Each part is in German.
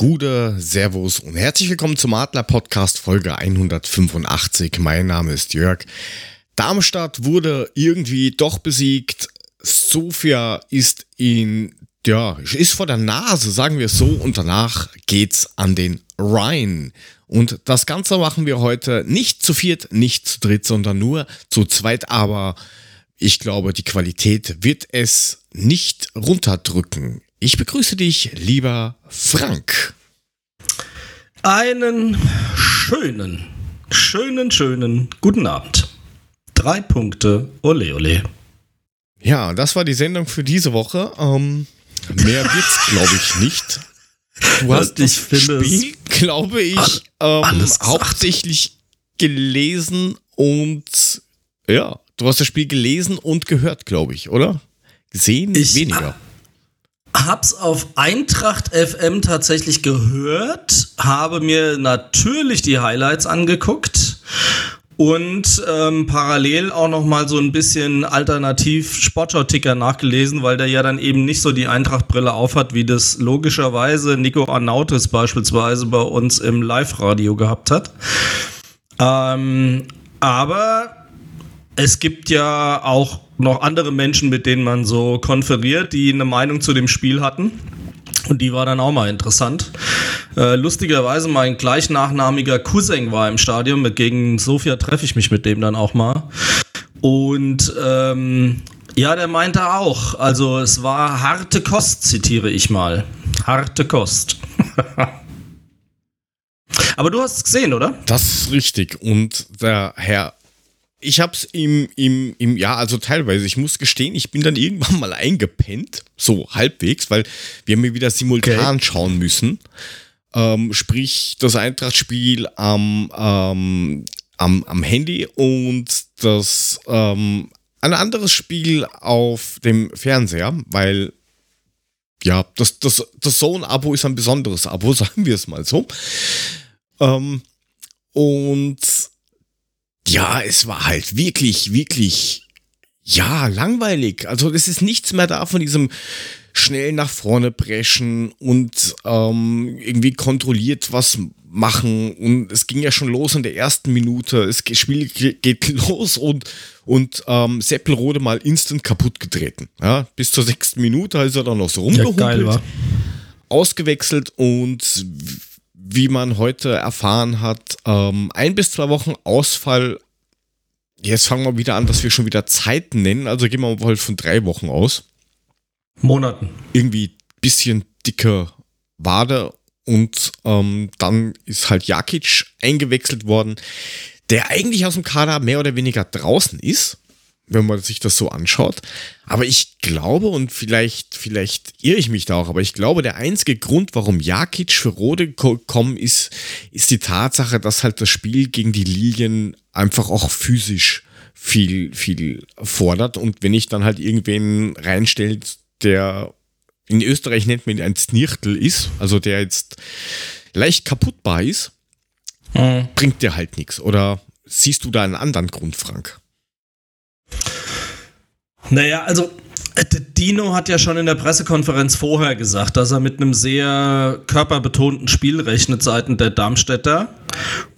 Gude, Servus und herzlich willkommen zum Adler Podcast Folge 185. Mein Name ist Jörg. Darmstadt wurde irgendwie doch besiegt. Sofia ist in, ja, ist vor der Nase, sagen wir es so, und danach geht's an den Rhein. Und das Ganze machen wir heute nicht zu viert, nicht zu dritt, sondern nur zu zweit, aber ich glaube, die Qualität wird es nicht runterdrücken. Ich begrüße dich, lieber Frank. Einen schönen, schönen, schönen guten Abend. Drei Punkte, ole ole. Ja, das war die Sendung für diese Woche. Ähm, mehr wird's, glaube ich, nicht. Du hast ich das Spiel, glaube ich, ähm, hauptsächlich gelesen und ja, du hast das Spiel gelesen und gehört, glaube ich, oder? Gesehen ich weniger. Hab's auf Eintracht FM tatsächlich gehört, habe mir natürlich die Highlights angeguckt und ähm, parallel auch noch mal so ein bisschen alternativ Sportschau-Ticker nachgelesen, weil der ja dann eben nicht so die Eintracht-Brille aufhat, wie das logischerweise Nico Arnautis beispielsweise bei uns im Live-Radio gehabt hat. Ähm, aber es gibt ja auch noch andere Menschen, mit denen man so konferiert, die eine Meinung zu dem Spiel hatten. Und die war dann auch mal interessant. Äh, lustigerweise, mein gleichnachnamiger Cousin war im Stadion. Mit, gegen Sofia treffe ich mich mit dem dann auch mal. Und ähm, ja, der meinte auch. Also es war harte Kost, zitiere ich mal. Harte Kost. Aber du hast es gesehen, oder? Das ist richtig. Und der Herr ich hab's im, im, im, ja, also teilweise, ich muss gestehen, ich bin dann irgendwann mal eingepennt, so halbwegs, weil wir mir wieder simultan okay. schauen müssen. Ähm, sprich, das Eintrachtspiel am, ähm, am, am Handy und das ähm, ein anderes Spiel auf dem Fernseher, weil ja, das, das, das Zone-Abo ist ein besonderes Abo, sagen wir es mal so. Ähm, und ja, es war halt wirklich, wirklich, ja, langweilig. Also es ist nichts mehr da von diesem schnell nach vorne preschen und ähm, irgendwie kontrolliert was machen. Und es ging ja schon los in der ersten Minute. Das Spiel geht los und, und ähm, Seppelrode mal instant kaputt getreten. Ja, bis zur sechsten Minute ist er dann noch so rumgehumpelt. Ja, ausgewechselt und wie man heute erfahren hat, ähm, ein bis zwei Wochen Ausfall. Jetzt fangen wir wieder an, dass wir schon wieder Zeiten nennen. Also gehen wir mal von drei Wochen aus. Monaten. Irgendwie bisschen dicke Wade und ähm, dann ist halt Jakic eingewechselt worden, der eigentlich aus dem Kader mehr oder weniger draußen ist wenn man sich das so anschaut. Aber ich glaube, und vielleicht, vielleicht irre ich mich da auch, aber ich glaube, der einzige Grund, warum Jakic für Rode gekommen ist, ist die Tatsache, dass halt das Spiel gegen die Lilien einfach auch physisch viel, viel fordert. Und wenn ich dann halt irgendwen reinstelle, der in Österreich nennt man ihn ein Znirtel ist, also der jetzt leicht kaputtbar ist, mhm. bringt dir halt nichts. Oder siehst du da einen anderen Grund, Frank? Naja, also äh, Dino hat ja schon in der Pressekonferenz vorher gesagt, dass er mit einem sehr körperbetonten Spiel rechnet seitens der Darmstädter.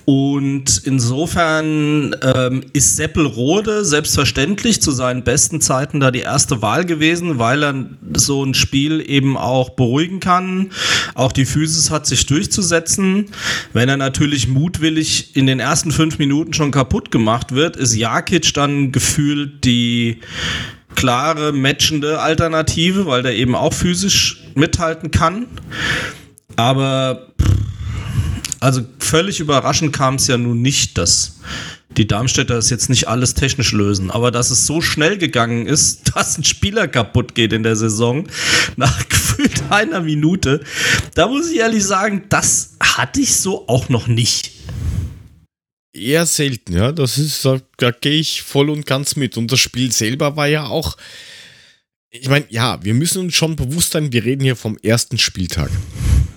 Und insofern ähm, ist Seppelrode selbstverständlich zu seinen besten Zeiten da die erste Wahl gewesen, weil er so ein Spiel eben auch beruhigen kann. Auch die Physis hat sich durchzusetzen. Wenn er natürlich mutwillig in den ersten fünf Minuten schon kaputt gemacht wird, ist Jakic dann gefühlt die klare, matchende Alternative, weil der eben auch physisch mithalten kann. Aber also völlig überraschend kam es ja nun nicht, dass die Darmstädter es jetzt nicht alles technisch lösen, aber dass es so schnell gegangen ist, dass ein Spieler kaputt geht in der Saison, nach gefühlt einer Minute, da muss ich ehrlich sagen, das hatte ich so auch noch nicht eher selten, ja. Das ist, da, da gehe ich voll und ganz mit. Und das Spiel selber war ja auch. Ich meine, ja, wir müssen uns schon bewusst sein, wir reden hier vom ersten Spieltag.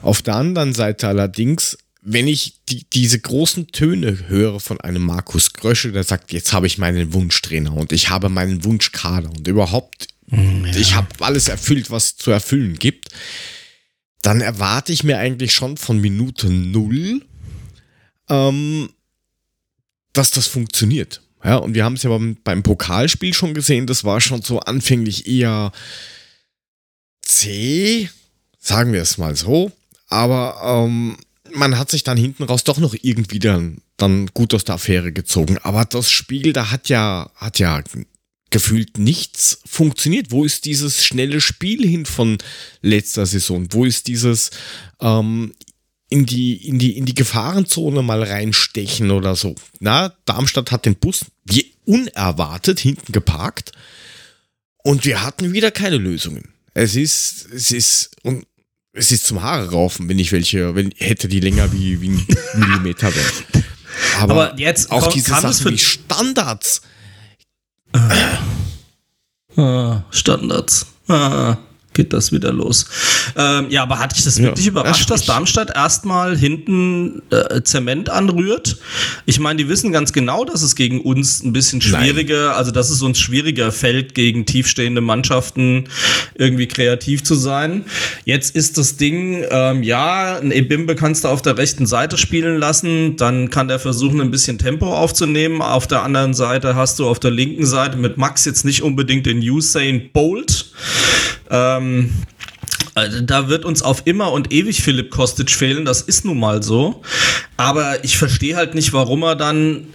Auf der anderen Seite allerdings, wenn ich die, diese großen Töne höre von einem Markus Gröschel, der sagt, jetzt habe ich meinen Wunschtrainer und ich habe meinen Wunschkader und überhaupt, mm, ja. ich habe alles erfüllt, was es zu erfüllen gibt dann erwarte ich mir eigentlich schon von Minute null, ähm, dass das funktioniert. Ja, und wir haben es ja beim, beim Pokalspiel schon gesehen, das war schon so anfänglich eher zäh, sagen wir es mal so. Aber ähm, man hat sich dann hinten raus doch noch irgendwie dann, dann gut aus der Affäre gezogen. Aber das Spiel, da hat ja, hat ja gefühlt nichts funktioniert. Wo ist dieses schnelle Spiel hin von letzter Saison? Wo ist dieses ähm, in die, in die, in die Gefahrenzone mal reinstechen oder so? Na, Darmstadt hat den Bus wie unerwartet hinten geparkt und wir hatten wieder keine Lösungen. Es ist, es ist, und es ist zum Haare raufen, wenn ich welche, wenn hätte die länger wie, wie ein Millimeter wären. Aber, Aber, jetzt auch diese Sachen wie Standards. Ah, Standards. Ah geht das wieder los. Ähm, ja, aber hatte ich das wirklich ja, überrascht, dass Darmstadt erstmal hinten äh, Zement anrührt? Ich meine, die wissen ganz genau, dass es gegen uns ein bisschen schwieriger, Nein. also dass es uns schwieriger fällt, gegen tiefstehende Mannschaften irgendwie kreativ zu sein. Jetzt ist das Ding, ähm, ja, ein Ebimbe kannst du auf der rechten Seite spielen lassen, dann kann der versuchen, ein bisschen Tempo aufzunehmen. Auf der anderen Seite hast du auf der linken Seite mit Max jetzt nicht unbedingt den Usain Bolt. Ähm, also da wird uns auf immer und ewig Philipp Kostic fehlen, das ist nun mal so. Aber ich verstehe halt nicht, warum er dann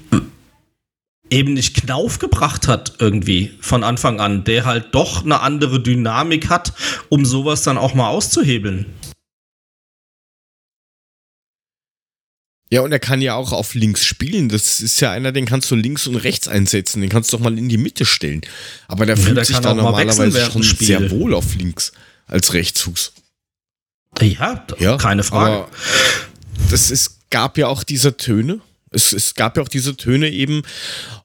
eben nicht Knauf gebracht hat irgendwie von Anfang an, der halt doch eine andere Dynamik hat, um sowas dann auch mal auszuhebeln. Ja, und er kann ja auch auf links spielen. Das ist ja einer, den kannst du links und rechts einsetzen. Den kannst du doch mal in die Mitte stellen. Aber der ja, fühlt der sich da normalerweise schon sehr wohl auf links als Rechtsfuß. Ja, ja keine Frage. das ist, gab ja auch diese Töne. Es, es gab ja auch diese Töne eben,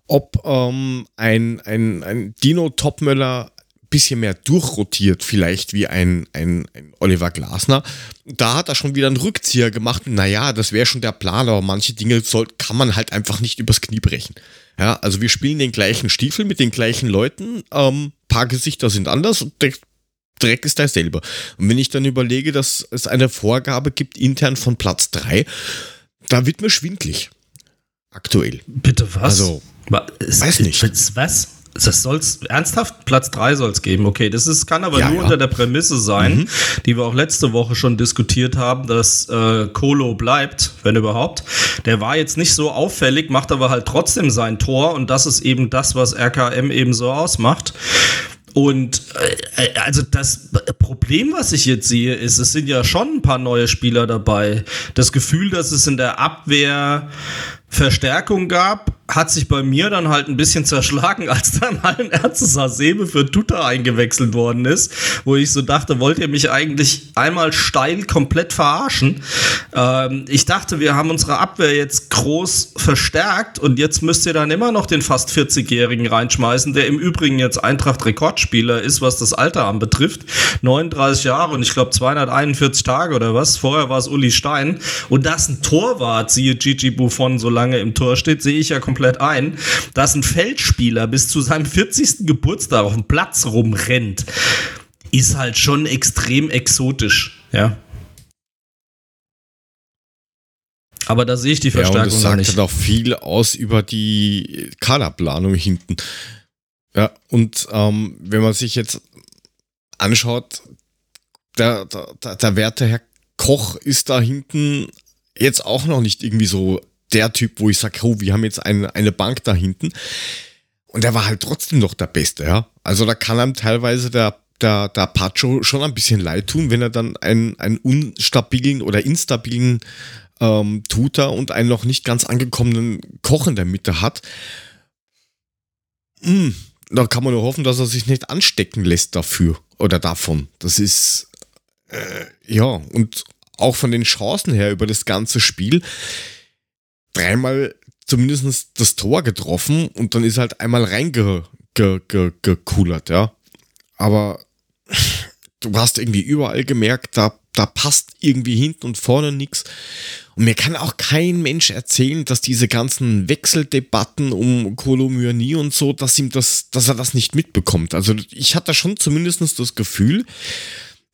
ob ähm, ein, ein, ein Dino Topmöller bisschen mehr durchrotiert, vielleicht wie ein, ein, ein Oliver Glasner. Da hat er schon wieder einen Rückzieher gemacht. Naja, das wäre schon der Plan, aber manche Dinge soll, kann man halt einfach nicht übers Knie brechen. Ja, also wir spielen den gleichen Stiefel mit den gleichen Leuten. Ähm, paar Gesichter sind anders und der Dreck ist derselbe. Und wenn ich dann überlege, dass es eine Vorgabe gibt intern von Platz 3, da wird mir schwindlig. Aktuell. Bitte was? Also, weiß nicht. Was? Das soll's ernsthaft Platz 3 soll es geben. Okay, das ist, kann aber ja, nur ja. unter der Prämisse sein, mhm. die wir auch letzte Woche schon diskutiert haben, dass äh, Kolo bleibt, wenn überhaupt. Der war jetzt nicht so auffällig, macht aber halt trotzdem sein Tor und das ist eben das, was RKM eben so ausmacht. Und äh, äh, also das Problem, was ich jetzt sehe, ist, es sind ja schon ein paar neue Spieler dabei. Das Gefühl, dass es in der Abwehr Verstärkung gab, hat sich bei mir dann halt ein bisschen zerschlagen, als dann allen Ernstes Hasebe für Tuta eingewechselt worden ist, wo ich so dachte, wollt ihr mich eigentlich einmal steil komplett verarschen? Ähm, ich dachte, wir haben unsere Abwehr jetzt groß verstärkt und jetzt müsst ihr dann immer noch den fast 40-Jährigen reinschmeißen, der im Übrigen jetzt Eintracht-Rekordspieler ist, was das Alter anbetrifft. 39 Jahre und ich glaube 241 Tage oder was. Vorher war es Uli Stein. Und das ein Torwart, siehe Gigi Buffon, so lange im Tor steht, sehe ich ja komplett komplett ein, dass ein Feldspieler bis zu seinem 40. Geburtstag auf dem Platz rumrennt, ist halt schon extrem exotisch, ja. Aber da sehe ich die Verstärkung ja, und das sagt nicht. halt auch viel aus über die Kaderplanung hinten. Ja, und ähm, wenn man sich jetzt anschaut, der, der, der werte Herr Koch ist da hinten jetzt auch noch nicht irgendwie so der Typ, wo ich sage, oh, wir haben jetzt eine, eine Bank da hinten. Und der war halt trotzdem noch der Beste, ja. Also da kann einem teilweise der, der, der Pacho schon ein bisschen leid tun, wenn er dann einen, einen unstabilen oder instabilen ähm, Tutor und einen noch nicht ganz angekommenen Koch in der Mitte hat. Mm, da kann man nur hoffen, dass er sich nicht anstecken lässt dafür oder davon. Das ist, äh, ja, und auch von den Chancen her über das ganze Spiel dreimal zumindest das Tor getroffen und dann ist halt einmal reingekullert, ja. Aber du hast irgendwie überall gemerkt, da, da passt irgendwie hinten und vorne nichts. Und mir kann auch kein Mensch erzählen, dass diese ganzen Wechseldebatten um Kolomyanie und so, dass ihm das, dass er das nicht mitbekommt. Also ich hatte schon zumindest das Gefühl,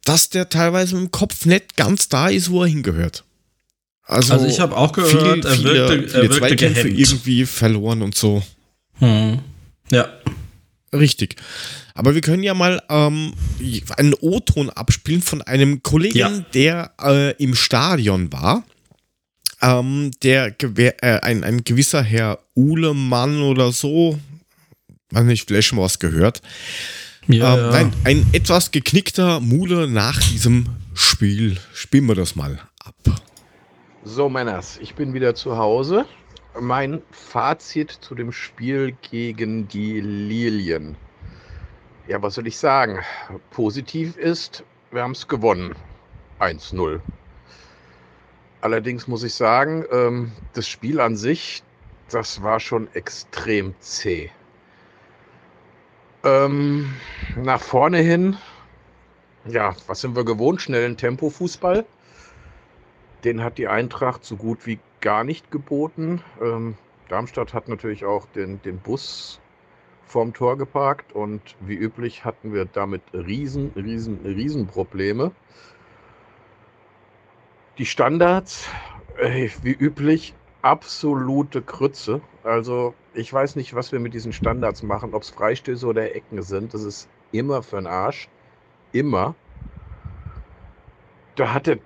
dass der teilweise im Kopf nicht ganz da ist, wo er hingehört. Also, also ich habe auch gehört, viel, er wirkte, viele, er wirkte Zweikämpfe irgendwie verloren und so. Hm. Ja. Richtig. Aber wir können ja mal ähm, einen O-Ton abspielen von einem Kollegen, ja. der äh, im Stadion war. Ähm, der äh, ein, ein gewisser Herr Uhlemann oder so, weiß nicht, vielleicht schon was gehört. Ja, ähm. Nein, ein etwas geknickter Mule nach diesem Spiel. Spielen wir das mal. So, Männers, ich bin wieder zu Hause. Mein Fazit zu dem Spiel gegen die Lilien. Ja, was soll ich sagen? Positiv ist, wir haben es gewonnen. 1-0. Allerdings muss ich sagen, ähm, das Spiel an sich, das war schon extrem zäh. Ähm, nach vorne hin, ja, was sind wir gewohnt? Schnellen Tempo-Fußball. Den hat die Eintracht so gut wie gar nicht geboten. Ähm, Darmstadt hat natürlich auch den, den Bus vorm Tor geparkt und wie üblich hatten wir damit riesen, riesen, riesen Probleme. Die Standards, äh, wie üblich, absolute Krütze. Also ich weiß nicht, was wir mit diesen Standards machen, ob es Freistöße oder Ecken sind. Das ist immer für den Arsch. Immer. Da hat der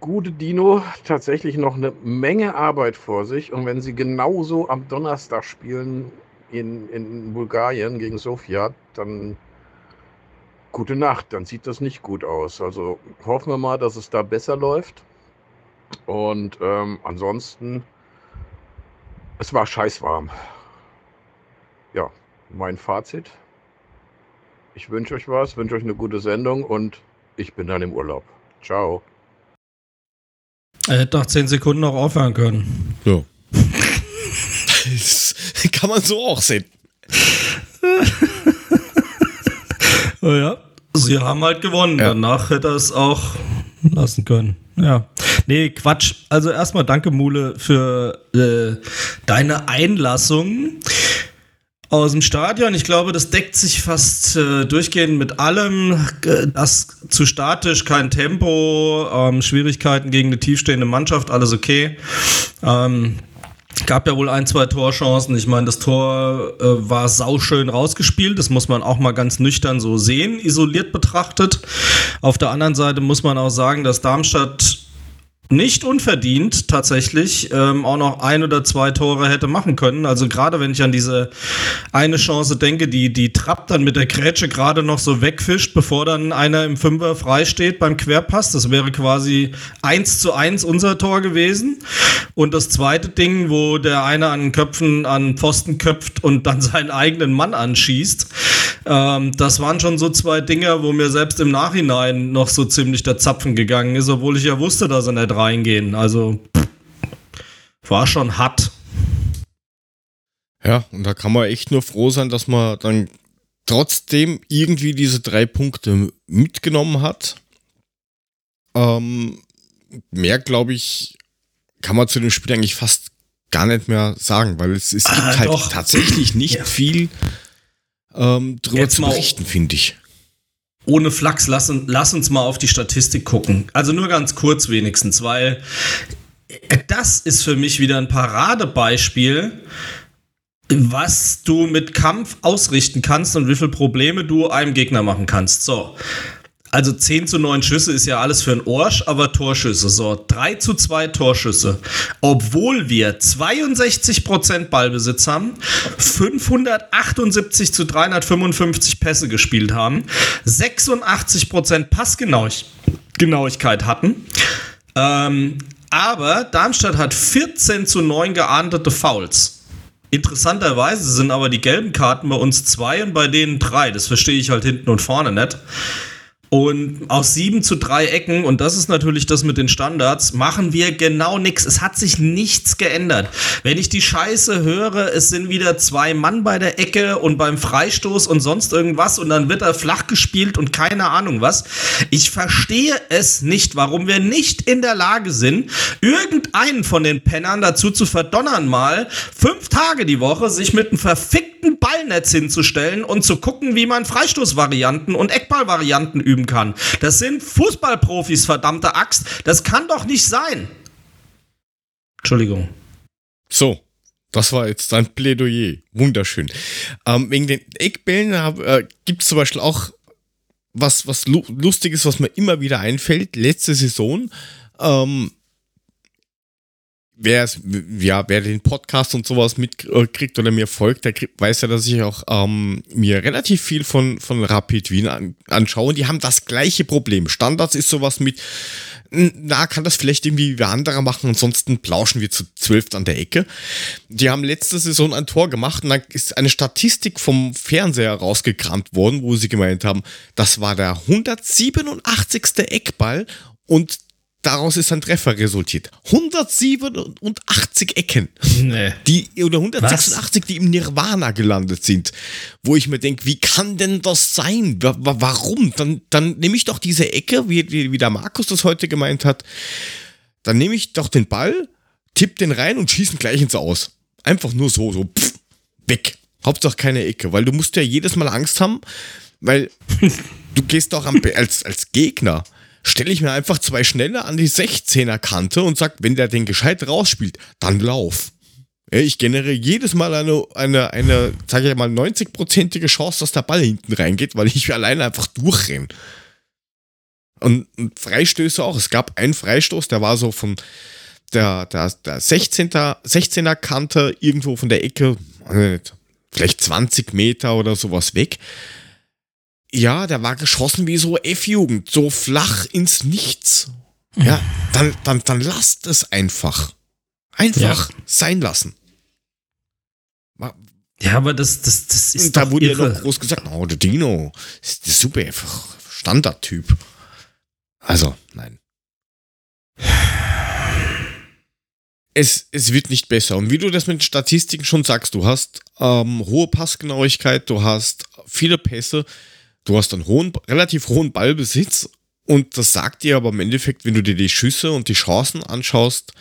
gute Dino tatsächlich noch eine Menge Arbeit vor sich. Und wenn sie genauso am Donnerstag spielen in, in Bulgarien gegen Sofia, dann gute Nacht. Dann sieht das nicht gut aus. Also hoffen wir mal, dass es da besser läuft. Und ähm, ansonsten, es war scheißwarm. Ja, mein Fazit. Ich wünsche euch was, wünsche euch eine gute Sendung und ich bin dann im Urlaub. Ciao. Er hätte nach 10 Sekunden noch aufhören können. Ja. das kann man so auch sehen. oh ja, sie haben halt gewonnen. Ja. Danach hätte er es auch lassen können. Ja. Nee, Quatsch. Also erstmal danke, Mule, für äh, deine Einlassung aus dem Stadion. Ich glaube, das deckt sich fast äh, durchgehend mit allem. Das zu statisch, kein Tempo, ähm, Schwierigkeiten gegen eine tiefstehende Mannschaft, alles okay. Ähm, gab ja wohl ein, zwei Torchancen. Ich meine, das Tor äh, war sauschön rausgespielt. Das muss man auch mal ganz nüchtern so sehen, isoliert betrachtet. Auf der anderen Seite muss man auch sagen, dass Darmstadt nicht unverdient tatsächlich ähm, auch noch ein oder zwei Tore hätte machen können. Also gerade wenn ich an diese eine Chance denke, die die Trapp dann mit der Grätsche gerade noch so wegfischt, bevor dann einer im Fünfer frei steht beim Querpass. Das wäre quasi eins zu eins unser Tor gewesen. Und das zweite Ding, wo der eine an Köpfen an Pfosten köpft und dann seinen eigenen Mann anschießt. Ähm, das waren schon so zwei Dinger, wo mir selbst im Nachhinein noch so ziemlich der Zapfen gegangen ist, obwohl ich ja wusste, dass er nicht reingehen. Also war schon hart. Ja, und da kann man echt nur froh sein, dass man dann trotzdem irgendwie diese drei Punkte mitgenommen hat. Ähm, mehr, glaube ich, kann man zu dem Spiel eigentlich fast gar nicht mehr sagen, weil es, es gibt ah, halt doch. tatsächlich nicht ja. viel ähm, drüber Jetzt zu berichten, finde ich ohne Flachs, lass, lass uns mal auf die Statistik gucken. Also nur ganz kurz wenigstens, weil das ist für mich wieder ein Paradebeispiel, was du mit Kampf ausrichten kannst und wie viele Probleme du einem Gegner machen kannst. So, also 10 zu 9 Schüsse ist ja alles für einen Orsch, aber Torschüsse. So, 3 zu 2 Torschüsse. Obwohl wir 62% Ballbesitz haben, 578 zu 355 Pässe gespielt haben, 86% Passgenauigkeit hatten. Ähm, aber Darmstadt hat 14 zu 9 geahndete Fouls. Interessanterweise sind aber die gelben Karten bei uns zwei und bei denen drei. Das verstehe ich halt hinten und vorne nicht. Und aus sieben zu drei Ecken, und das ist natürlich das mit den Standards, machen wir genau nichts. Es hat sich nichts geändert. Wenn ich die Scheiße höre, es sind wieder zwei Mann bei der Ecke und beim Freistoß und sonst irgendwas und dann wird er flach gespielt und keine Ahnung was. Ich verstehe es nicht, warum wir nicht in der Lage sind, irgendeinen von den Pennern dazu zu verdonnern, mal fünf Tage die Woche sich mit einem verfickten ein Ballnetz hinzustellen und zu gucken, wie man Freistoßvarianten und Eckballvarianten üben kann. Das sind Fußballprofis, verdammte Axt. Das kann doch nicht sein. Entschuldigung. So, das war jetzt ein Plädoyer. Wunderschön. Ähm, wegen den Eckbällen äh, gibt es zum Beispiel auch was, was Lustiges, was mir immer wieder einfällt. Letzte Saison ähm, wer ja, wer den Podcast und sowas mitkriegt oder mir folgt, der weiß ja, dass ich auch ähm, mir relativ viel von, von Rapid Wien an, anschaue. Und die haben das gleiche Problem. Standards ist sowas mit, na, kann das vielleicht irgendwie wie andere machen, ansonsten plauschen wir zu zwölf an der Ecke. Die haben letzte Saison ein Tor gemacht und dann ist eine Statistik vom Fernseher rausgekramt worden, wo sie gemeint haben, das war der 187. Eckball und daraus ist ein Treffer resultiert. 187 Ecken. Nee. Die, oder 186, Was? die im Nirvana gelandet sind. Wo ich mir denke, wie kann denn das sein? Warum? Dann, dann nehme ich doch diese Ecke, wie, wie, wie der Markus das heute gemeint hat. Dann nehme ich doch den Ball, tipp den rein und schieße ihn gleich ins Aus. Einfach nur so, so, pff, weg. Hauptsache keine Ecke, weil du musst ja jedes Mal Angst haben, weil du gehst doch am, als, als Gegner stelle ich mir einfach zwei Schnelle an die 16er Kante und sage, wenn der den gescheit rausspielt, dann lauf. Ich generiere jedes Mal eine, eine, eine sage ich mal, 90-prozentige Chance, dass der Ball hinten reingeht, weil ich alleine einfach durchrenne. Und, und Freistöße auch. Es gab einen Freistoß, der war so von der, der, der 16er, 16er Kante irgendwo von der Ecke, vielleicht 20 Meter oder sowas weg. Ja, der war geschossen wie so F-Jugend, so flach ins Nichts. Ja, dann, dann, dann lasst es einfach. Einfach ja. sein lassen. Ja, aber das, das, das ist. Und da wurde irre. ja noch groß gesagt, oh, der Dino ist super, einfach Standardtyp. Also, nein. Es, es wird nicht besser. Und wie du das mit Statistiken schon sagst, du hast ähm, hohe Passgenauigkeit, du hast viele Pässe, du hast einen hohen, relativ hohen Ballbesitz und das sagt dir aber im Endeffekt, wenn du dir die Schüsse und die Chancen anschaust,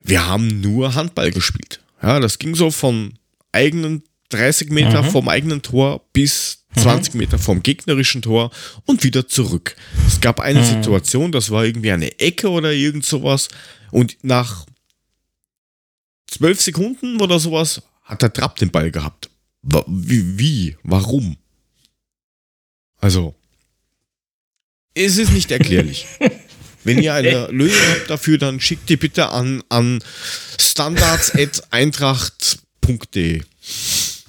wir haben nur Handball gespielt. Ja, das ging so von eigenen 30 Meter mhm. vom eigenen Tor bis 20 mhm. Meter vom gegnerischen Tor und wieder zurück. Es gab eine mhm. Situation, das war irgendwie eine Ecke oder irgend sowas und nach 12 Sekunden oder sowas hat der Trapp den Ball gehabt. Wie? wie? Warum? Also, es ist nicht erklärlich. Wenn ihr eine Lösung habt dafür, dann schickt die bitte an, an standards.eintracht.de.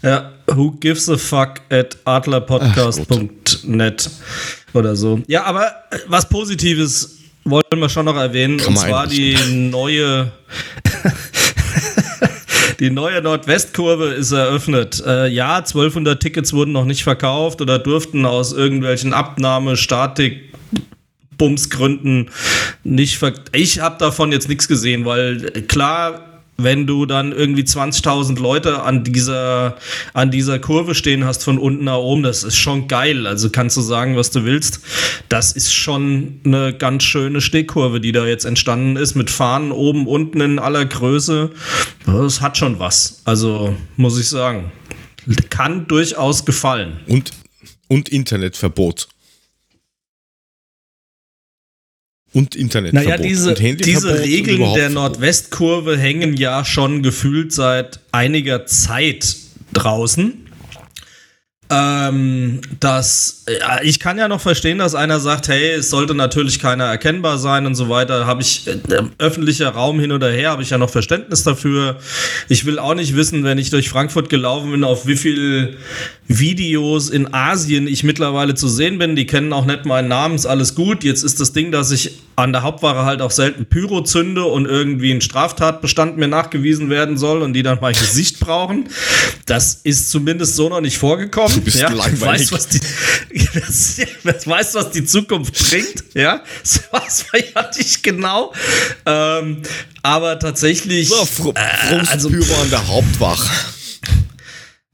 Ja, who gives a fuck at adlerpodcast.net oder so. Ja, aber was Positives wollen wir schon noch erwähnen, Kann und zwar die neue die neue Nordwestkurve ist eröffnet. Äh, ja, 1200 Tickets wurden noch nicht verkauft oder durften aus irgendwelchen Abnahme, Statik, Bumsgründen nicht ver Ich habe davon jetzt nichts gesehen, weil klar wenn du dann irgendwie 20.000 Leute an dieser, an dieser Kurve stehen hast von unten nach oben, das ist schon geil. Also kannst du sagen, was du willst. Das ist schon eine ganz schöne Stehkurve, die da jetzt entstanden ist, mit Fahnen oben, unten in aller Größe. Das hat schon was. Also muss ich sagen. Kann durchaus gefallen. Und, und Internetverbot. Und Internetverbot. Naja, diese, diese Regeln der Nordwestkurve hängen ja schon gefühlt seit einiger Zeit draußen. Ähm, dass äh, ich kann ja noch verstehen, dass einer sagt, hey, es sollte natürlich keiner erkennbar sein und so weiter. Habe ich äh, öffentlicher Raum hin oder her, habe ich ja noch Verständnis dafür. Ich will auch nicht wissen, wenn ich durch Frankfurt gelaufen bin, auf wie viel Videos in Asien ich mittlerweile zu sehen bin. Die kennen auch nicht meinen Namen, ist alles gut. Jetzt ist das Ding, dass ich an der Hauptware halt auch selten Pyro zünde und irgendwie ein Straftatbestand mir nachgewiesen werden soll und die dann mein Gesicht brauchen. Das ist zumindest so noch nicht vorgekommen. Du bist ja, langweilig. Weiß, was die, das, weiß, was die Zukunft bringt. Ja, das weiß man ja nicht genau. Ähm, aber tatsächlich. So, Fr äh, also, Pyro an der Hauptwache.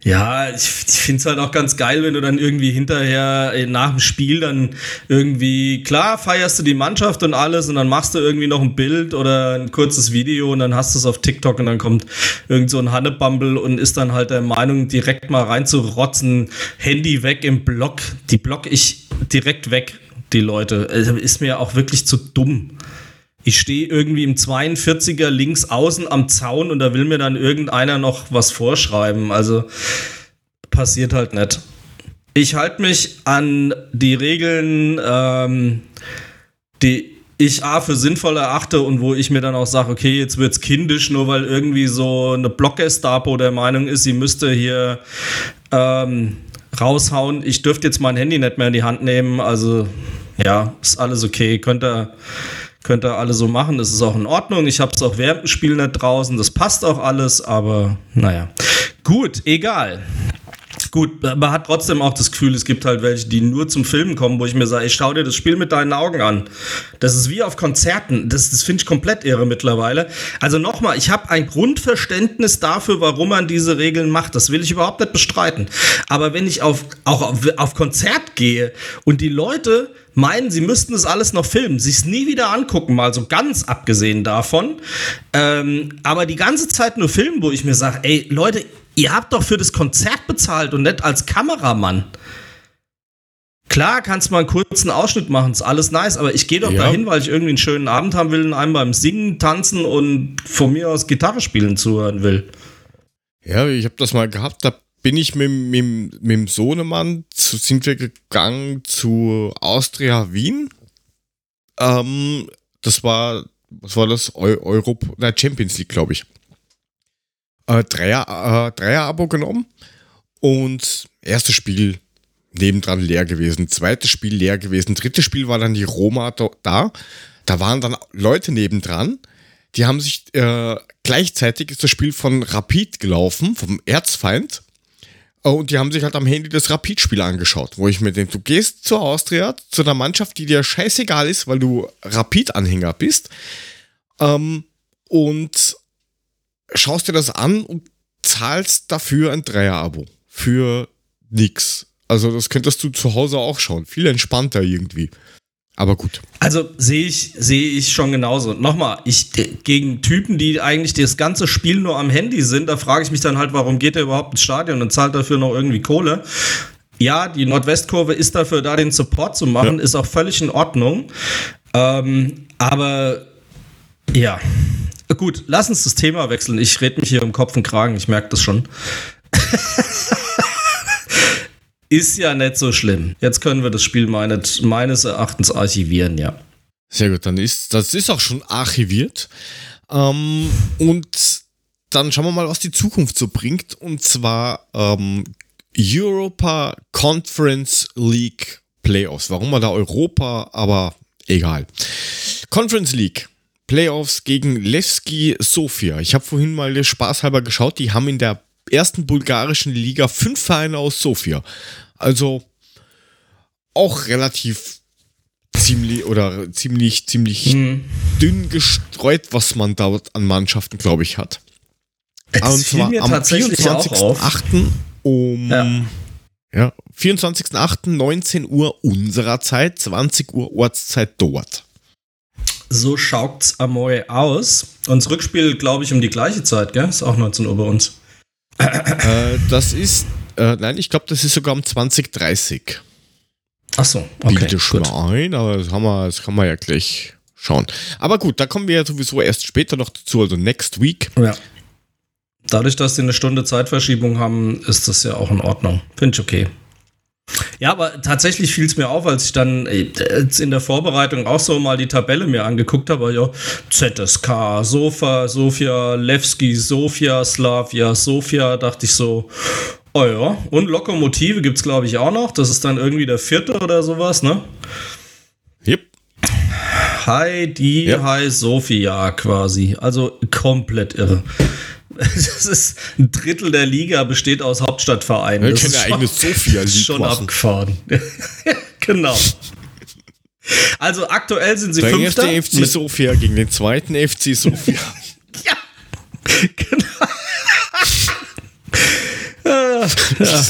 Ja, ich, ich finde es halt auch ganz geil, wenn du dann irgendwie hinterher äh, nach dem Spiel dann irgendwie, klar, feierst du die Mannschaft und alles und dann machst du irgendwie noch ein Bild oder ein kurzes Video und dann hast du es auf TikTok und dann kommt irgend so ein Hannebumble und ist dann halt der Meinung, direkt mal reinzurotzen, Handy weg im Block. Die block ich direkt weg, die Leute. Also ist mir auch wirklich zu dumm. Ich stehe irgendwie im 42er links außen am Zaun und da will mir dann irgendeiner noch was vorschreiben. Also passiert halt nicht. Ich halte mich an die Regeln, ähm, die ich A für sinnvoll erachte und wo ich mir dann auch sage, okay, jetzt wird's kindisch, nur weil irgendwie so eine Blockgestapo der Meinung ist, sie müsste hier ähm, raushauen. Ich dürfte jetzt mein Handy nicht mehr in die Hand nehmen. Also ja, ist alles okay. Könnt ihr Könnt ihr alle so machen, das ist auch in Ordnung. Ich habe es auch während dem Spiel nicht draußen, das passt auch alles, aber naja. Gut, egal. Gut, man hat trotzdem auch das Gefühl, es gibt halt welche, die nur zum Filmen kommen, wo ich mir sage, ich schau dir das Spiel mit deinen Augen an. Das ist wie auf Konzerten. Das, das finde ich komplett irre mittlerweile. Also nochmal, ich habe ein Grundverständnis dafür, warum man diese Regeln macht. Das will ich überhaupt nicht bestreiten. Aber wenn ich auf, auch auf, auf Konzert gehe und die Leute meinen, sie müssten das alles noch filmen, sich es nie wieder angucken, mal so ganz abgesehen davon. Ähm, aber die ganze Zeit nur filmen, wo ich mir sage, ey, Leute, ihr habt doch für das Konzert bezahlt und nicht als Kameramann. Klar, kannst mal einen kurzen Ausschnitt machen, ist alles nice, aber ich gehe doch ja. dahin, weil ich irgendwie einen schönen Abend haben will und einem beim Singen, Tanzen und von mir aus Gitarre spielen zuhören will. Ja, ich habe das mal gehabt, da bin ich mit, mit, mit dem Sohnemann, zu, sind wir gegangen zu Austria Wien. Ähm, das war, was war das? Eu Europa, na, Champions League, glaube ich. Äh, Dreier, äh, Dreier-Abo genommen und erstes Spiel nebendran leer gewesen, zweites Spiel leer gewesen, drittes Spiel war dann die Roma da. Da waren dann Leute nebendran, die haben sich äh, gleichzeitig ist das Spiel von Rapid gelaufen, vom Erzfeind. Und die haben sich halt am Handy das Rapid-Spiel angeschaut, wo ich mir denke, du gehst zur Austria, zu einer Mannschaft, die dir scheißegal ist, weil du Rapid-Anhänger bist, ähm, und schaust dir das an und zahlst dafür ein Dreier-Abo. Für nix. Also das könntest du zu Hause auch schauen. Viel entspannter irgendwie. Aber gut. Also sehe ich, sehe ich schon genauso. Nochmal, ich gegen Typen, die eigentlich das ganze Spiel nur am Handy sind, da frage ich mich dann halt, warum geht er überhaupt ins Stadion und zahlt dafür noch irgendwie Kohle? Ja, die Nordwestkurve ist dafür da, den Support zu machen, ja. ist auch völlig in Ordnung. Ähm, aber ja, gut, lass uns das Thema wechseln. Ich rede mich hier im Kopf und Kragen, ich merke das schon. Ist ja nicht so schlimm. Jetzt können wir das Spiel meines, meines Erachtens archivieren, ja. Sehr gut, dann ist das ist auch schon archiviert. Ähm, und dann schauen wir mal, was die Zukunft so bringt. Und zwar ähm, Europa Conference League Playoffs. Warum wir da Europa, aber egal. Conference League. Playoffs gegen Levski Sofia. Ich habe vorhin mal spaßhalber geschaut, die haben in der ersten bulgarischen Liga fünf Vereine aus Sofia. Also auch relativ ziemlich oder ziemlich, ziemlich mhm. dünn gestreut, was man dort an Mannschaften, glaube ich, hat. Es Und zwar am 24.08. um ja. ja 24.08. 19 Uhr unserer Zeit, 20 Uhr Ortszeit dort. So schaut's Amoy aus. Und das Rückspiel, glaube ich, um die gleiche Zeit, gell? Ist auch 19 Uhr bei uns. Äh, das ist äh, nein, ich glaube, das ist sogar um 2030. Ach so, okay. Bilde schon ein, aber das, haben wir, das kann man ja gleich schauen. Aber gut, da kommen wir ja sowieso erst später noch dazu, also next week. Ja. Dadurch, dass sie eine Stunde Zeitverschiebung haben, ist das ja auch in Ordnung. Finde ich okay. Ja, aber tatsächlich fiel es mir auf, als ich dann äh, in der Vorbereitung auch so mal die Tabelle mir angeguckt habe, ja, ZSK, Sofa, Sofia, Levski, Sofia, Slavia, Sofia, dachte ich so, Oh ja, und Lokomotive gibt es, glaube ich, auch noch. Das ist dann irgendwie der vierte oder sowas, ne? Yep. Heidi, yep. Hi Sophia quasi. Also komplett irre. Das ist ein Drittel der Liga besteht aus Hauptstadtvereinen. Wir können ja eigene Sophia League schon machen. abgefahren. genau. Also aktuell sind sie der Fünfter. Der erste FC Sofia gegen den zweiten FC Sofia. ja, genau. ja, ja.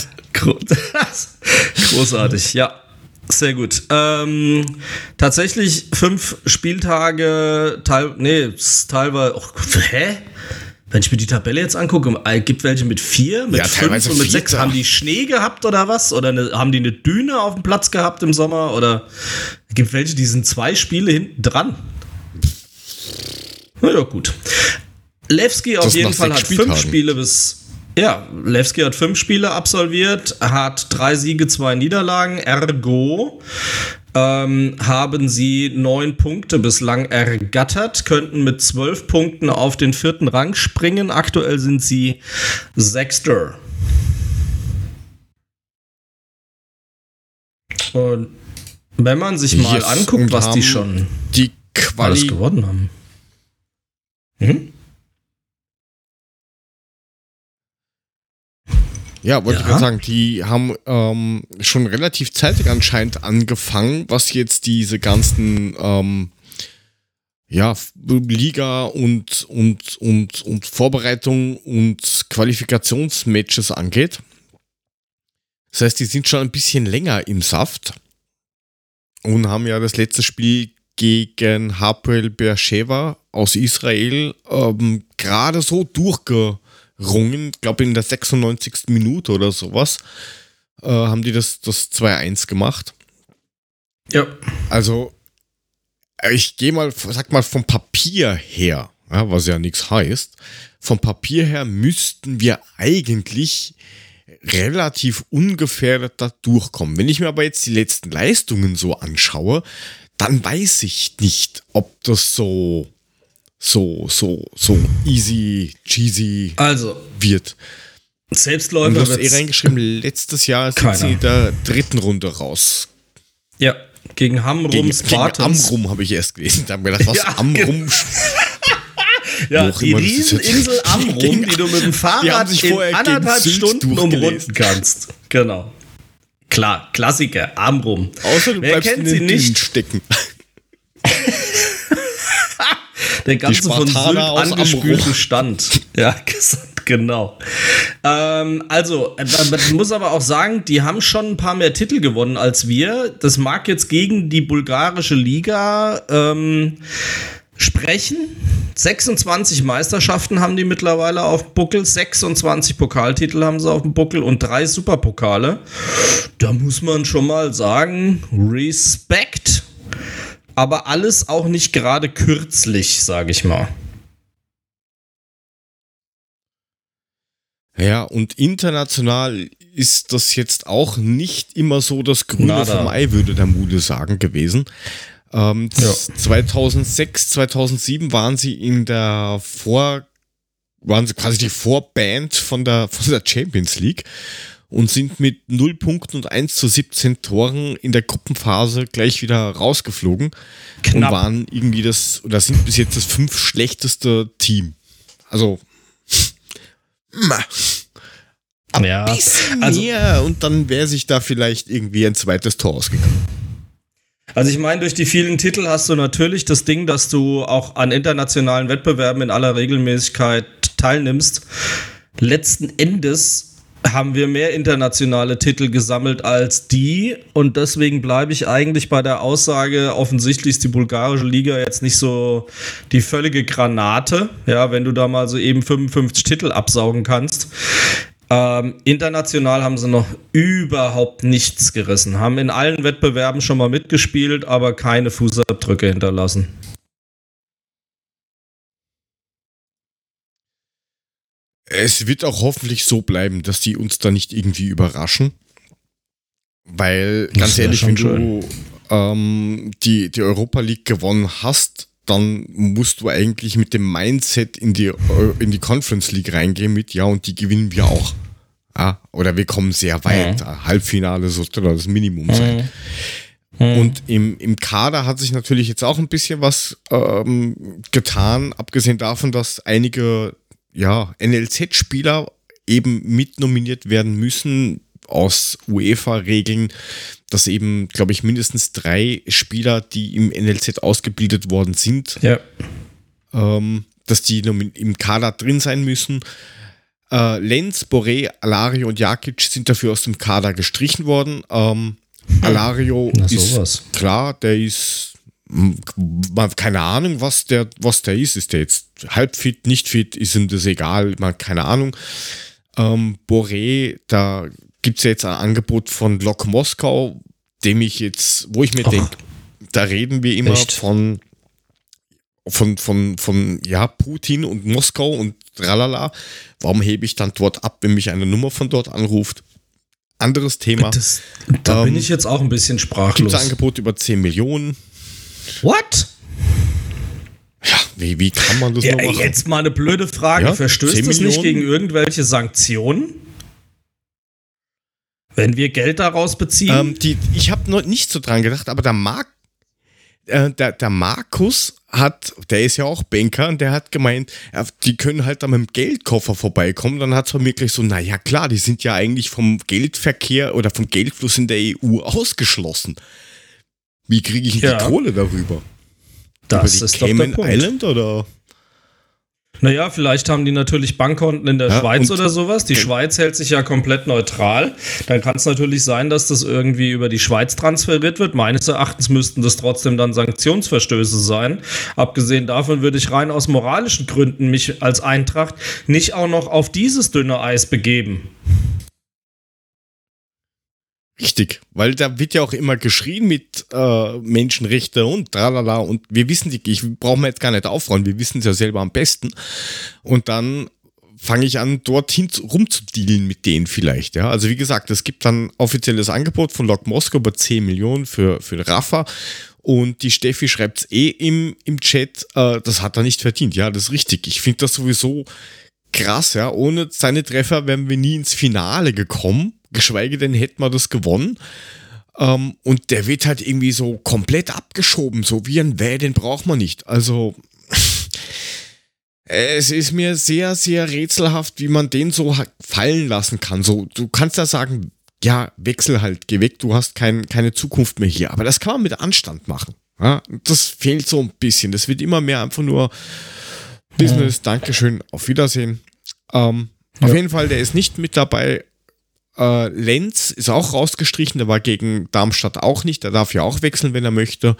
Großartig, ja. Sehr gut. Ähm, tatsächlich fünf Spieltage, teil, nee, teilweise. Oh, hä? Wenn ich mir die Tabelle jetzt angucke, äh, gibt welche mit vier, mit Ja, fünf und mit sechs. Haben die Schnee gehabt oder was? Oder eine, haben die eine Düne auf dem Platz gehabt im Sommer? Oder gibt welche, die sind zwei Spiele hinten dran? Na ja, gut. Lewski auf jeden Fall hat fünf Spieltagen. Spiele bis. Ja, Lewski hat fünf Spiele absolviert, hat drei Siege, zwei Niederlagen. Ergo ähm, haben sie neun Punkte bislang ergattert, könnten mit zwölf Punkten auf den vierten Rang springen. Aktuell sind sie Sechster. Und wenn man sich mal Yes, anguckt, was die schon Die alles Quali gewonnen haben. Mhm. Ja, wollte Ja. ich gerade sagen, die haben ähm, schon relativ zeitig anscheinend angefangen, was jetzt diese ganzen ähm, ja, Liga und, und, und, und Vorbereitung und Qualifikationsmatches angeht. Das heißt, die sind schon ein bisschen länger im Saft und haben ja das letzte Spiel gegen Hapoel Beersheva aus Israel ähm, gerade so durchgerungen. Ich glaube, in der 96. Minute oder sowas äh, haben die das, das 2-1 gemacht. Ja. Also, ich gehe mal, sag mal, vom Papier her, ja, was ja nichts heißt, vom Papier her müssten wir eigentlich relativ ungefährdet da durchkommen. Wenn ich mir aber jetzt die letzten Leistungen so anschaue, dann weiß ich nicht, ob das so, so, so, so easy, cheesy Also, wird. Und Selbstläufer du hast eh reingeschrieben, letztes Jahr sind Keiner. sie in der dritten Runde raus. Ja, gegen Hamrum Gegen, gegen Spartans. Amrum habe ich erst gelesen. Da haben wir gedacht, was? Ja, Amrum? Ja, Wo auch die. Rieseninsel Amrum, Gegen- die du mit dem Fahrrad in anderthalb Stunden umrunden kannst. Genau. Klar, Klassiker, Amrum. Außer du Wer bleibst kennt in sie den Dünen nicht? stecken. Der ganze von Sylt angespülte. Stand. Ja, genau. Ähm, also, äh, man muss aber auch sagen, die haben schon ein paar mehr Titel gewonnen als wir. Das mag jetzt gegen die bulgarische Liga ähm, sprechen. 26 Meisterschaften haben die mittlerweile auf dem Buckel, 26 Pokaltitel haben sie auf dem Buckel und drei Superpokale. Da muss man schon mal sagen, Respekt. Aber alles auch nicht gerade kürzlich, sage ich mal. Ja, und international ist das jetzt auch nicht immer so das Grüne Nada. vom Ei, würde der Mude sagen, gewesen. Ähm, Ja. 2006, 2007 waren sie in der Vor, waren sie quasi die Vorband von der, von der Champions League und sind mit 0 Punkten und 1 zu 17 Toren in der Gruppenphase gleich wieder rausgeflogen und Knapp. waren irgendwie das, oder sind bis jetzt das fünf schlechteste Team. Also, Ja, bisschen also, mehr und dann wäre sich da vielleicht irgendwie ein zweites Tor ausgegangen. also ich meine, durch die vielen Titel hast du natürlich das Ding, dass du auch an internationalen Wettbewerben in aller Regelmäßigkeit teilnimmst. Letzten Endes haben wir mehr internationale Titel gesammelt als die und deswegen bleibe ich eigentlich bei der Aussage, offensichtlich ist die bulgarische Liga jetzt nicht so die völlige Granate, ja, wenn du da mal so eben 55 Titel absaugen kannst. Ähm, international haben sie noch überhaupt nichts gerissen, haben in allen Wettbewerben schon mal mitgespielt, aber keine Fußabdrücke hinterlassen. Es wird auch hoffentlich so bleiben, dass die uns da nicht irgendwie überraschen. Weil, Das ganz ehrlich, wenn du ähm, die, die Europa League gewonnen hast, dann musst du eigentlich mit dem Mindset in die, in die Conference League reingehen mit, ja, und die gewinnen wir auch. Ja, oder wir kommen sehr weit. Halbfinale sollte da das Minimum sein. Und im, im Kader hat sich natürlich jetzt auch ein bisschen was ähm, getan, abgesehen davon, dass einige ja, NLZ-Spieler eben mit nominiert werden müssen aus UEFA-Regeln, dass eben, glaube ich, mindestens drei Spieler, die im NLZ ausgebildet worden sind, Ja. ähm, dass die im Kader drin sein müssen. Äh, Lenz, Boré, Alario und Jakic sind dafür aus dem Kader gestrichen worden. Ähm, Alario Na, ist klar, der ist hm, keine Ahnung, was der, was der ist. Ist der jetzt halb fit, nicht fit, ist ihm das egal, man, keine Ahnung. Ähm, Boré, da gibt es ja jetzt ein Angebot von Lok Moskau, dem ich jetzt, wo ich mir Ach. denke, da reden wir immer Echt? von, von, von, von, ja, Putin und Moskau und tralala. Warum hebe ich dann dort ab, wenn mich eine Nummer von dort anruft? Anderes Thema. Das, da bin Ähm, ich jetzt auch ein bisschen Gibt sprachlos. es ein Angebot über 10 Millionen? What? Ja, wie, wie kann man das Ja, machen? jetzt mal eine blöde Frage. Ja, Verstößt 10 das nicht gegen irgendwelche Sanktionen? Wenn wir Geld daraus beziehen? Ähm, die, ich habe noch nicht so dran gedacht, aber der, Mark, äh, der, der Markus hat, der ist ja auch Banker und der hat gemeint, die können halt da mit dem Geldkoffer vorbeikommen. Dann hat es mir gleich so, naja klar, die sind ja eigentlich vom Geldverkehr oder vom Geldfluss in der EU ausgeschlossen. Wie kriege ich Ja. die Kohle darüber? das Über ist die doch der Cayman Punkt. Island oder? Naja, vielleicht haben die natürlich Bankkonten in der Ja, Schweiz oder sowas. Die Schweiz hält sich ja komplett neutral. Dann kann es natürlich sein, dass das irgendwie über die Schweiz transferiert wird. Meines Erachtens müssten das trotzdem dann Sanktionsverstöße sein. Abgesehen davon würde ich rein aus moralischen Gründen mich als Eintracht nicht auch noch auf dieses dünne Eis begeben. Richtig, weil da wird ja auch immer geschrien mit äh, Menschenrechte und tralala und wir wissen die, ich brauche mir jetzt gar nicht aufräumen, wir wissen es ja selber am besten. Und dann fange ich an, dorthin zu- rumzudealen mit denen vielleicht. Ja? Also wie gesagt, es gibt dann offizielles Angebot von Lok Moskau über 10 Millionen für, für Rafa. Und die Steffi schreibt es eh im, im Chat, äh, das hat er nicht verdient. Ja, das ist richtig. Ich finde das sowieso krass, ja. Ohne seine Treffer wären wir nie ins Finale gekommen. Geschweige denn hätten wir das gewonnen. Ähm, und der wird halt irgendwie so komplett abgeschoben, so wie ein Wäh, den braucht man nicht. Also, es ist mir sehr, sehr rätselhaft, wie man den so fallen lassen kann. So, du kannst ja sagen, ja, wechsel halt, geh weg, du hast kein, keine Zukunft mehr hier. Aber das kann man mit Anstand machen. Ja, das fehlt so ein bisschen. Das wird immer mehr einfach nur Business, Dankeschön, auf Wiedersehen. Ähm, Auf Ja. jeden Fall, der ist nicht mit dabei. Äh, Lenz ist auch rausgestrichen, der war gegen Darmstadt auch nicht. Der darf ja auch wechseln, wenn er möchte.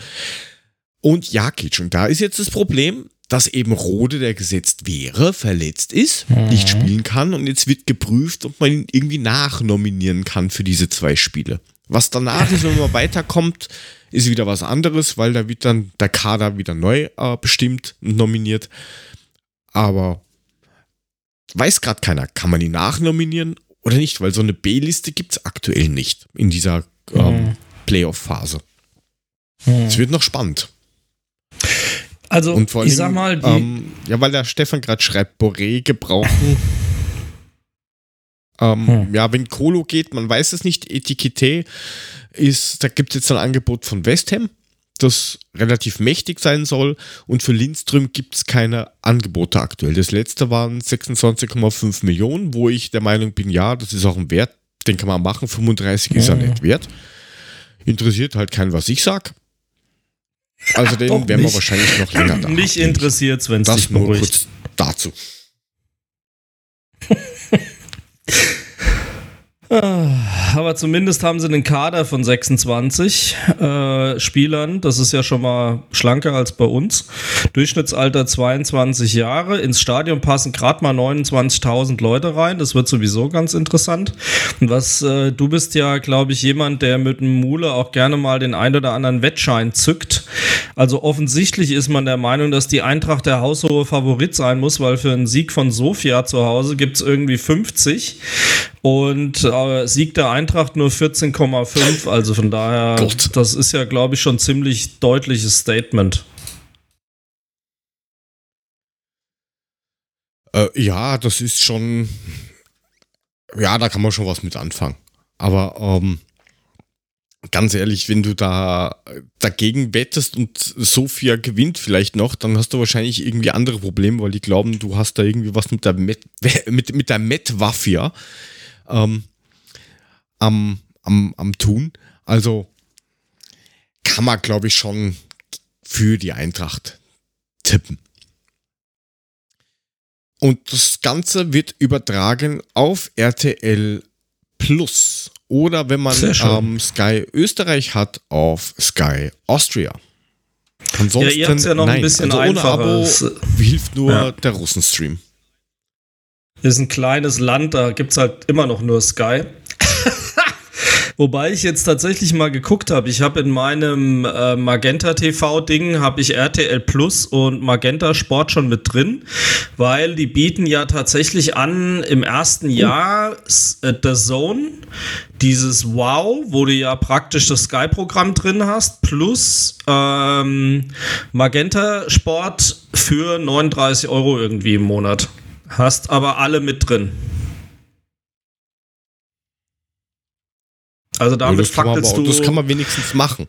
Und Jakic. Und da ist jetzt das Problem, dass eben Rode, der gesetzt wäre, verletzt ist, nicht spielen kann. Und jetzt wird geprüft, ob man ihn irgendwie nachnominieren kann für diese zwei Spiele. Was danach ist, wenn man weiterkommt, ist wieder was anderes, weil da wird dann der Kader wieder neu äh, bestimmt und nominiert. Aber weiß gerade keiner, kann man ihn nachnominieren oder nicht, weil so eine B-Liste gibt es aktuell nicht in dieser ähm, Mhm. Playoff-Phase. Es wird noch spannend. Also, ich allem, sag mal, ähm, ja, weil der Stefan gerade schreibt, Boré gebrauchen. ähm, Hm. Ja, wenn Kolo geht, man weiß es nicht. Etikette ist, da gibt es jetzt ein Angebot von West Ham, das relativ mächtig sein soll. Und für Lindström gibt es keine Angebote aktuell. Das letzte waren 26,5 Millionen, wo ich der Meinung bin, ja, das ist auch ein Wert, den kann man machen. 35 ist er Mhm. nicht wert. Interessiert halt keinen, was ich sag. Also den Doch werden wir nicht. wahrscheinlich noch länger da. mich interessiert wenn es Das dich nur beruhigt. kurz dazu. Aber zumindest haben sie einen Kader von 26 äh, Spielern. Das ist ja schon mal schlanker als bei uns. Durchschnittsalter 22 Jahre. Ins Stadion passen gerade mal 29.000 Leute rein. Das wird sowieso ganz interessant. Und was äh, du bist ja, glaube ich, jemand, der mit dem Mule auch gerne mal den ein oder anderen Wettschein zückt. Also offensichtlich ist man der Meinung, dass die Eintracht der haushohe Favorit sein muss, weil für einen Sieg von Sofia zu Hause gibt es irgendwie 50 und äh, Sieg der Eintracht nur 14,5. Also von daher, Gott. das ist ja, glaube ich, schon ziemlich deutliches Statement. Äh, ja, das ist schon. Ja, da kann man schon was mit anfangen. Aber ähm, ganz ehrlich, wenn du da dagegen wettest und Sofia gewinnt vielleicht noch, dann hast du wahrscheinlich irgendwie andere Probleme, weil die glauben, du hast da irgendwie was mit der Met, mit, mit der Met-Waffe ähm, am, am, am tun. Also kann man, glaube ich, schon für die Eintracht tippen. Und das Ganze wird übertragen auf RTL Plus. Oder wenn man ähm, Sky Österreich hat, auf Sky Austria. Ansonsten, ja, ihr ja noch nein, ein bisschen also ohne Abo hilft nur ja. der Russenstream. Ist ein kleines Land, da gibt es halt immer noch nur Sky. Wobei ich jetzt tatsächlich mal geguckt habe. Ich habe in meinem äh, Magenta TV-Ding habe ich RTL Plus und Magenta Sport schon mit drin, weil die bieten ja tatsächlich an im ersten Jahr äh, The Zone, dieses Wow, wo du ja praktisch das Sky-Programm drin hast, plus ähm, Magenta Sport für 39 Euro irgendwie im Monat. Hast aber alle mit drin. Also damit ja, fackelst du. Das kann man wenigstens machen.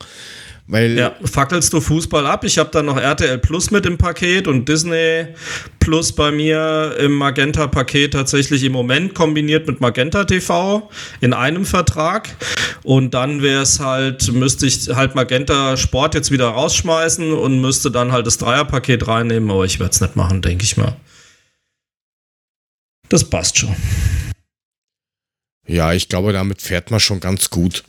Weil ja, fackelst du Fußball ab. Ich habe dann noch RTL Plus mit im Paket und Disney Plus bei mir im Magenta-Paket tatsächlich im Moment kombiniert mit Magenta TV in einem Vertrag. Und dann wäre es halt, müsste ich halt Magenta Sport jetzt wieder rausschmeißen und müsste dann halt das Dreierpaket reinnehmen, aber ich werde es nicht machen, denke ich mal. Das passt schon. Ja, ich glaube, damit fährt man schon ganz gut.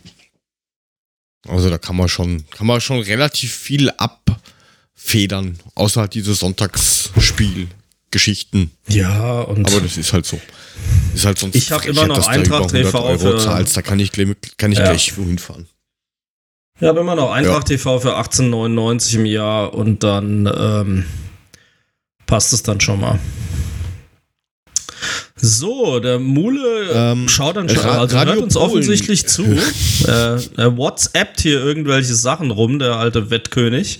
Also da kann man schon, kann man schon relativ viel abfedern, außer halt diese Sonntagsspielgeschichten. Ja, und. Aber das ist halt so. Ist halt sonst ich habe immer noch Eintracht TV Euro zahlst, da kann ich, kann ich ja. gleich wohin fahren. Ich habe immer noch Eintracht ja. TV für 18,99 im Jahr und dann ähm, passt es dann schon mal. So, der Mule ähm, schaut dann schon, also hört uns Polen. offensichtlich zu. äh, er WhatsAppt hier irgendwelche Sachen rum, der alte Wettkönig.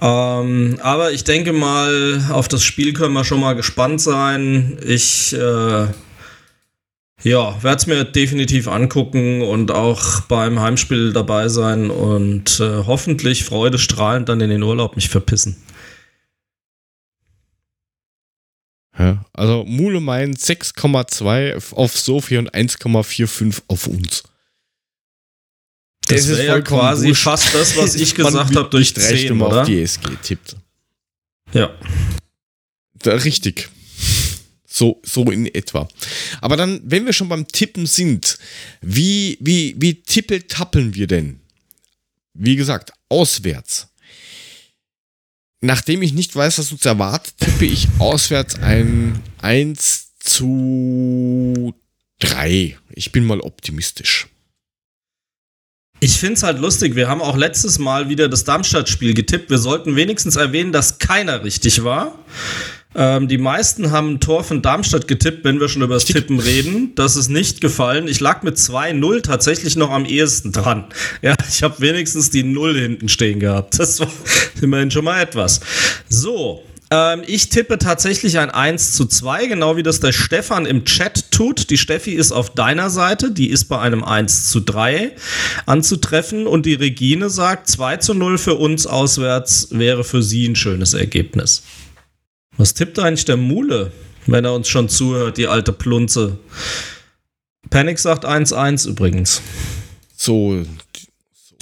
Ähm, aber ich denke mal, auf das Spiel können wir schon mal gespannt sein. Ich äh, ja, werde es mir definitiv angucken und auch beim Heimspiel dabei sein und äh, hoffentlich freudestrahlend dann in den Urlaub mich verpissen. Ja, also Mule meint 6,2 auf Sophie und 1,45 auf uns. Das, das ist ja quasi wurscht. fast das, was ich gesagt habe, durch 10, oder? auf die SG tippt. Ja. Da, richtig. So, so in etwa. Aber dann, wenn wir schon beim Tippen sind, wie, wie, wie tippeltappeln wir denn? Wie gesagt, auswärts. Nachdem ich nicht weiß, was uns erwartet, tippe ich auswärts ein 1 zu 3. Ich bin mal optimistisch. Ich finde es halt lustig. Wir haben auch letztes Mal wieder das Darmstadt-Spiel getippt. Wir sollten wenigstens erwähnen, dass keiner richtig war. Ähm, die meisten haben ein Tor von Darmstadt getippt, wenn wir schon über das Tippen reden. Das ist nicht gefallen. Ich lag mit 2-0 tatsächlich noch am ehesten dran. Ja, ich habe wenigstens die 0 hinten stehen gehabt. Das war immerhin schon mal etwas. So, ähm, ich tippe tatsächlich ein 1 zu 2, genau wie das der Stefan im Chat tut. Die Steffi ist auf deiner Seite, die ist bei einem 1 zu 3 anzutreffen. Und die Regine sagt, 2 zu 0 für uns auswärts wäre für sie ein schönes Ergebnis. Was tippt eigentlich der Mule, wenn er uns schon zuhört, die alte Plunze? Panic sagt 1-1 übrigens. So,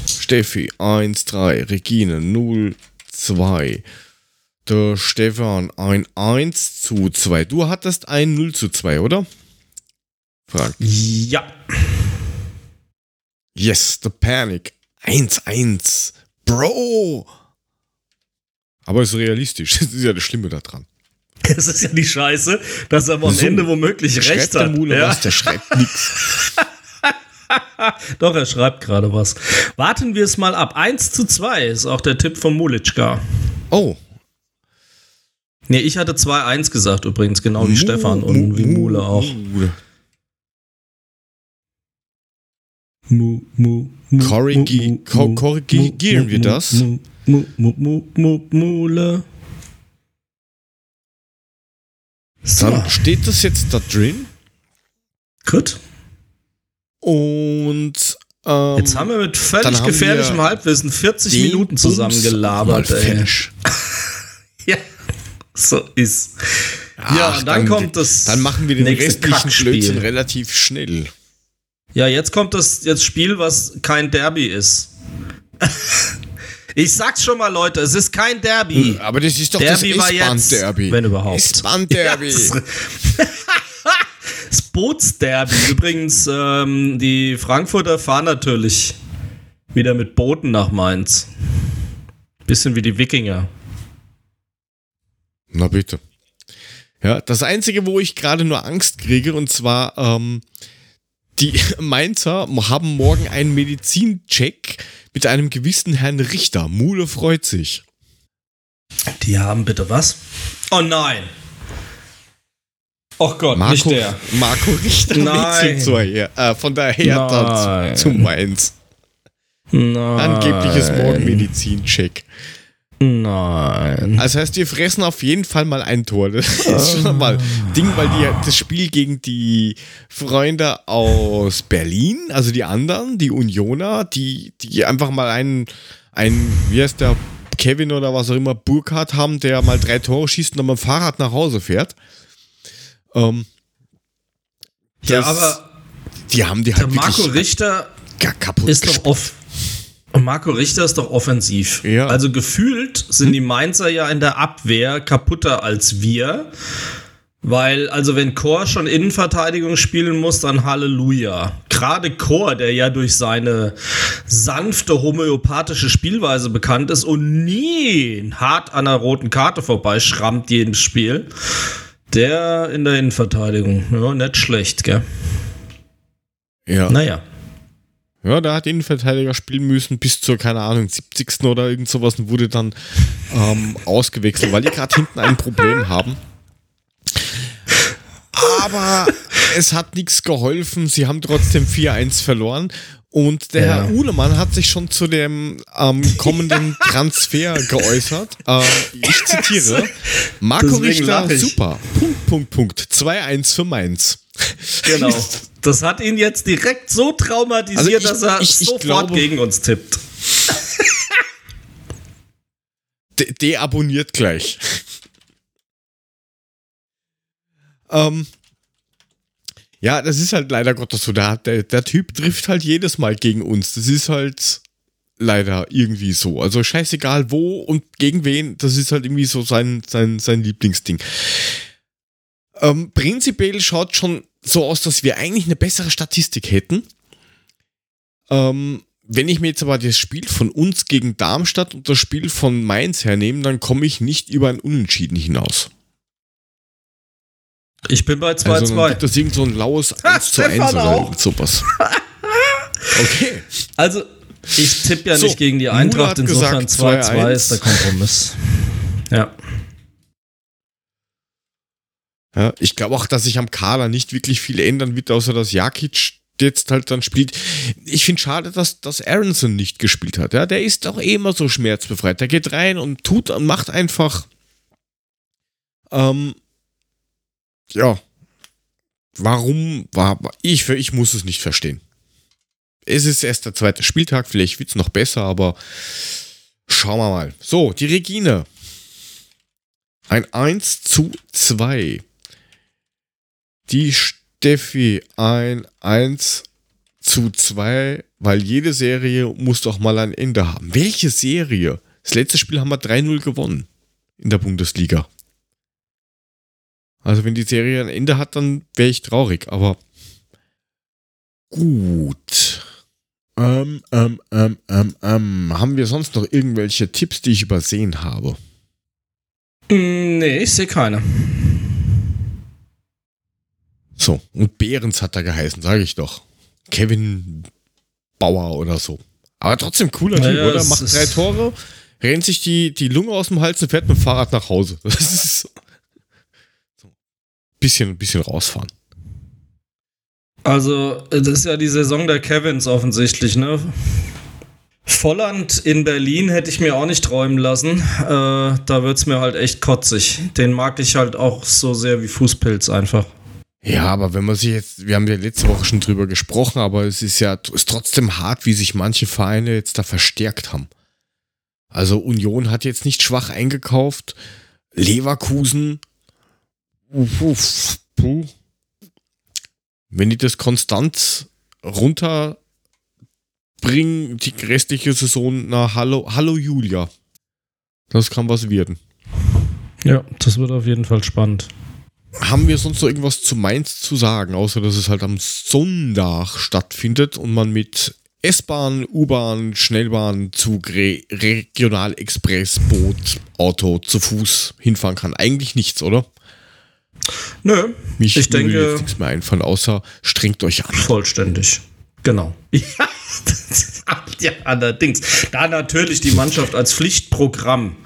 Steffi 1-3, Regine 0-2. Der Stefan ein 1 zu 2. Du hattest ein 0 zu 2, oder? Frank. Ja. Yes, the Panic. 1-1. Bro! Aber es ist realistisch. Das ist ja das Schlimme daran. Das ist ja die Scheiße, dass er am so, Ende womöglich recht hat. Der Mule ja. was, der schreibt nichts. Doch, er schreibt gerade was. Warten wir es mal ab. 1 zu 2 ist auch der Tipp von Mulitschka. Oh. Nee, ich hatte 2-1 gesagt übrigens, genau wie Mu Stefan und Mu wie Mule auch. Mu, mu, mu, korrigieren wir das? Mu, mu, mu, mu, Mule. So. Dann steht das jetzt da drin. Gut. Und ähm, jetzt haben wir mit völlig gefährlichem Halbwissen 40 Minuten zusammen gelabert. ja, so ist. Ach, ja, dann, dann, kommt das. Dann machen wir den restlichen Blödsinn relativ schnell. Ja, jetzt kommt das jetzt Spiel, was kein Derby ist. Ich sag's schon mal, Leute, es ist kein Derby. Aber das ist doch Derby das S-Bahn-Derby. wenn überhaupt. S-Bahn-Derby. Ja, das Bootsderby. Übrigens, ähm, die Frankfurter fahren natürlich wieder mit Booten nach Mainz. Bisschen wie die Wikinger. Na bitte. Ja, das Einzige, wo ich gerade nur Angst kriege, und zwar, ähm, die Mainzer haben morgen einen Medizincheck mit einem gewissen Herrn Richter. Mule freut sich. Die haben bitte was? Oh nein. Och Gott, Marco, nicht der. Marco Richter Nein. Her äh, von der Hertha zu, zu Mainz. Nein. Angebliches Morgen-Medizincheck. Nein. Also heißt, wir fressen auf jeden Fall mal ein Tor. Das ist schon mal Ding, weil die das Spiel gegen die Freunde aus Berlin, also die anderen, die Unioner, die, die einfach mal einen, einen, wie heißt der, Kevin oder was auch immer, Burkhardt haben, der mal drei Tore schießt und dann mit dem Fahrrad nach Hause fährt. Ähm, Ja, aber die haben die der halt Marco wirklich Richter gar kaputt ist doch gespielt. Marco Richter ist doch offensiv. Ja. Also gefühlt sind die Mainzer ja in der Abwehr kaputter als wir. Weil, also wenn Chor schon Innenverteidigung spielen muss, dann Halleluja. Gerade Chor, der ja durch seine sanfte homöopathische Spielweise bekannt ist und nie hart an einer roten Karte vorbeischrammt jedes Spiel, der in der Innenverteidigung. Ja, nicht schlecht, gell? Ja. Naja. Ja, da hat Innenverteidiger spielen müssen bis zur, keine Ahnung, 70. oder irgend sowas und wurde dann ähm, ausgewechselt, weil die gerade hinten ein Problem haben. Aber es hat nichts geholfen. Sie haben trotzdem 4-1 verloren. Und der Ja. Herr Uhlemann hat sich schon zu dem ähm, kommenden Transfer geäußert. Äh, ich zitiere: Marco Deswegen Richter, super. Punkt, Punkt, Punkt. 2-1 für Mainz. Genau. Das hat ihn jetzt direkt so traumatisiert, Also ich- dass er ich- ich sofort glaube- gegen uns tippt. De deabonniert gleich. ähm, ja, das ist halt leider Gottes so. Der, der, der Typ trifft halt jedes Mal gegen uns. Das ist halt leider irgendwie so. Also scheißegal wo und gegen wen, das ist halt irgendwie so sein, sein, sein Lieblingsding. Ähm, prinzipiell schaut schon so aus, dass wir eigentlich eine bessere Statistik hätten. Ähm, wenn ich mir jetzt aber das Spiel von uns gegen Darmstadt und das Spiel von Mainz hernehme, dann komme ich nicht über ein Unentschieden hinaus. Ich bin bei 2-2. Also dann gibt das irgend so ein laues 1 zu 1 Stefan oder auch. irgend sowas. Okay. Also, ich tippe ja So, nicht gegen die Eintracht, insofern gesagt 2-2 2-1. ist der Kompromiss. Ja. Ja, ich glaube auch, dass sich am Kader nicht wirklich viel ändern wird, außer dass Jakic jetzt halt dann spielt. Ich finde schade, dass, dass Aronson nicht gespielt hat. Ja, der ist auch eh immer so schmerzbefreit. Der geht rein und tut und macht einfach. Ähm, ja. Warum war ich? Ich muss es nicht verstehen. Es ist erst der zweite Spieltag, vielleicht wird es noch besser, aber schauen wir mal. So, die Regine. Ein 1 zu 2. Die Steffi ein 1 zu 2, weil jede Serie muss doch mal ein Ende haben. Welche Serie? Das letzte Spiel haben wir 3-0 gewonnen in der Bundesliga. Also wenn die Serie ein Ende hat, dann wäre ich traurig, aber gut. Ähm, ähm, ähm, ähm, ähm. Haben wir sonst noch irgendwelche Tipps, die ich übersehen habe? Nee, ich sehe keine. So, und Behrens hat er geheißen, sage ich doch. Kevin Bauer oder so. Aber trotzdem cooler Typ, Naja, oder? es Macht drei Tore, rennt sich die, die Lunge aus dem Hals und fährt mit dem Fahrrad nach Hause. Das ist so. so. Bisschen, bisschen rausfahren. Also, das ist ja die Saison der Kevins offensichtlich, ne? Volland in Berlin hätte ich mir auch nicht träumen lassen. Äh, da wird es mir halt echt kotzig. Den mag ich halt auch so sehr wie Fußpilz einfach. Ja, aber wenn man sich jetzt, wir haben ja letzte Woche schon drüber gesprochen, aber es ist ja ist trotzdem hart, wie sich manche Vereine jetzt da verstärkt haben. Also Union hat jetzt nicht schwach eingekauft. Leverkusen, uff, uff, puh. wenn die das konstant runter bring die restliche Saison nach Hallo, Hallo Julia. Das kann was werden. Ja, das wird auf jeden Fall spannend. Haben wir sonst noch irgendwas zu Mainz zu sagen, außer dass es halt am Sonntag stattfindet und man mit S-Bahn, U-Bahn, Schnellbahn, Zug, Re Regionalexpress, Boot, Auto zu Fuß hinfahren kann? Eigentlich nichts, oder? Nö, Mich ich würde denke jetzt nichts mehr einfallen, außer strengt euch an. vollständig. Genau. Ja, ja, allerdings. Da natürlich die Mannschaft als Pflichtprogramm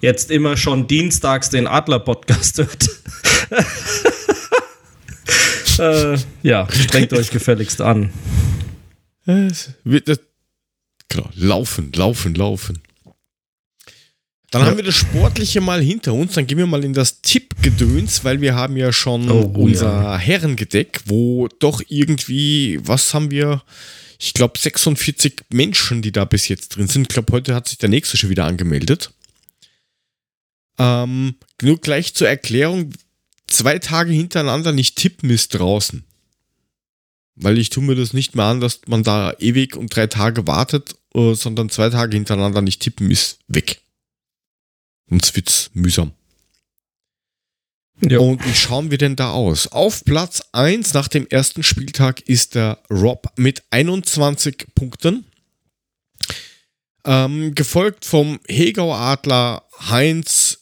jetzt immer schon dienstags den Adler-Podcast hört. Äh, ja, strengt euch gefälligst an. Genau, laufen, laufen, laufen. Dann Ja. haben wir das Sportliche mal hinter uns. Dann gehen wir mal in das Tippgedöns, weil wir haben ja schon Oh, unser ja. Herrengedeck, wo doch irgendwie, was haben wir? Ich glaube 46 Menschen, die da bis jetzt drin sind. Ich glaube, heute hat sich der nächste schon wieder angemeldet. Ähm, nur gleich zur Erklärung, zwei Tage hintereinander nicht tippen ist draußen. Weil ich tue mir das nicht mehr an, dass man da ewig und drei Tage wartet, äh, sondern zwei Tage hintereinander nicht tippen ist weg. Sonst wird's mühsam. Ja. Und wie schauen wir denn da aus? Auf Platz 1 nach dem ersten Spieltag ist der Rob mit 21 Punkten. Ähm, gefolgt vom Hegau Adler Heinz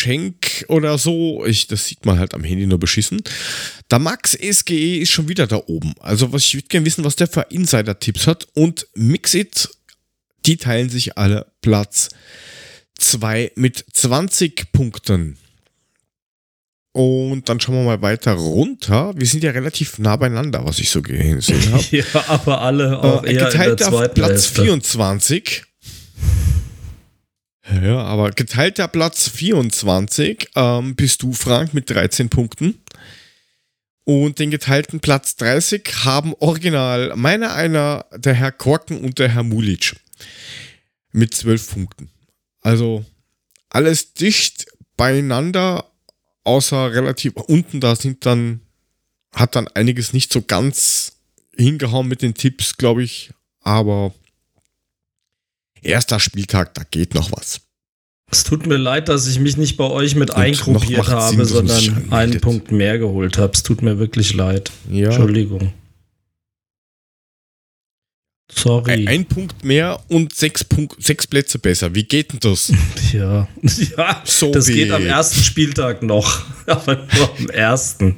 Schenk oder so. Ich, das sieht man halt am Handy nur beschissen. Der Max SGE ist schon wieder da oben. Also was ich würde gerne wissen, was der für Insider-Tipps hat. Und Mixit, die teilen sich alle Platz 2 mit 20 Punkten. Und dann schauen wir mal weiter runter. Wir sind ja relativ nah beieinander, was ich so gesehen habe. Ja, aber alle auch Äh, eher geteilt auf Platz Hälfte. 24. Ja, aber geteilter Platz 24 ähm, bist du, Frank, mit 13 Punkten. Und den geteilten Platz 30 haben original meiner einer, der Herr Korken und der Herr Mulic. Mit 12 Punkten. Also alles dicht beieinander, außer relativ unten, da sind dann, hat dann einiges nicht so ganz hingehauen mit den Tipps, glaube ich. Aber erster Spieltag, da geht noch was. Es tut mir leid, dass ich mich nicht bei euch mit Und eingruppiert habe, Sinn, sondern einen Punkt mehr geholt habe. Es tut mir wirklich leid. Ja. Entschuldigung. Sorry. Ein, ein Punkt mehr und sechs, Punkt, sechs Plätze besser. Wie geht denn das? ja. ja, So das wie- geht am ersten Spieltag noch. Aber nur am ersten.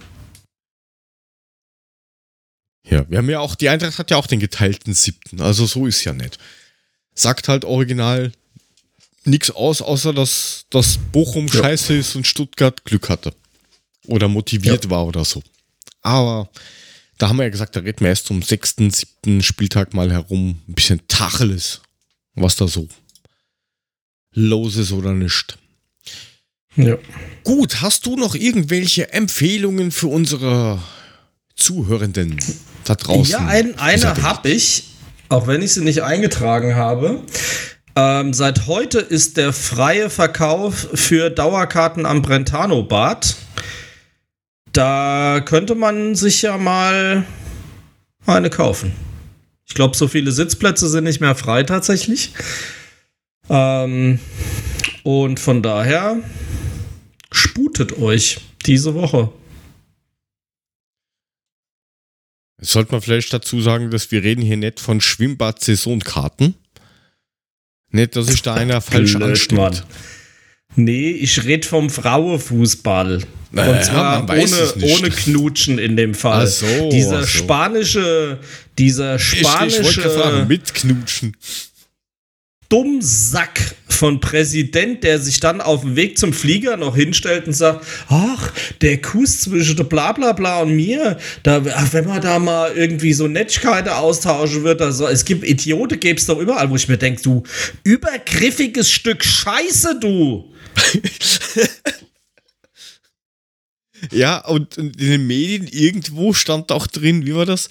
Ja, wir haben ja auch, die Eintracht hat ja auch den geteilten siebten. Also so ist ja nicht. Sagt halt original nichts aus, außer dass, dass Bochum Ja. scheiße ist und Stuttgart Glück hatte. Oder motiviert war oder so. Aber da haben wir ja gesagt, da reden wir erst zum sechsten, siebten Spieltag mal herum. Ein bisschen Tacheles, was da so los ist oder nicht. Ja. Gut, hast du noch irgendwelche Empfehlungen für unsere Zuhörenden da draußen? Ja, ein, eine habe ich, auch wenn ich sie nicht eingetragen habe. Ähm, seit heute ist der freie Verkauf für Dauerkarten am Brentano Bad. Da könnte man sich ja mal eine kaufen. Ich glaube, so viele Sitzplätze sind nicht mehr frei tatsächlich. Ähm, und von daher sputet euch diese Woche. Sollte man vielleicht dazu sagen, dass wir reden hier nicht von Schwimmbad-Saisonkarten. Nicht, dass sich da einer falsch Blöd, anstellt. Mann. Nee, ich rede vom Frauenfußball. Naja, Und zwar ohne, ohne Knutschen in dem Fall. Ach so, dieser ach so. spanische, dieser Ich, ich wollte fragen, spanische mitknutschen. Dummsack von Präsident, der sich dann auf dem Weg zum Flieger noch hinstellt und sagt, ach, der Kuss zwischen der Blablabla bla bla und mir, da, wenn man da mal irgendwie so Nettigkeiten austauschen wird, also, es gibt Idioten, gäbe es doch überall, wo ich mir denke, du übergriffiges Stück Scheiße, du. Ja, und in den Medien irgendwo stand auch drin, wie war das?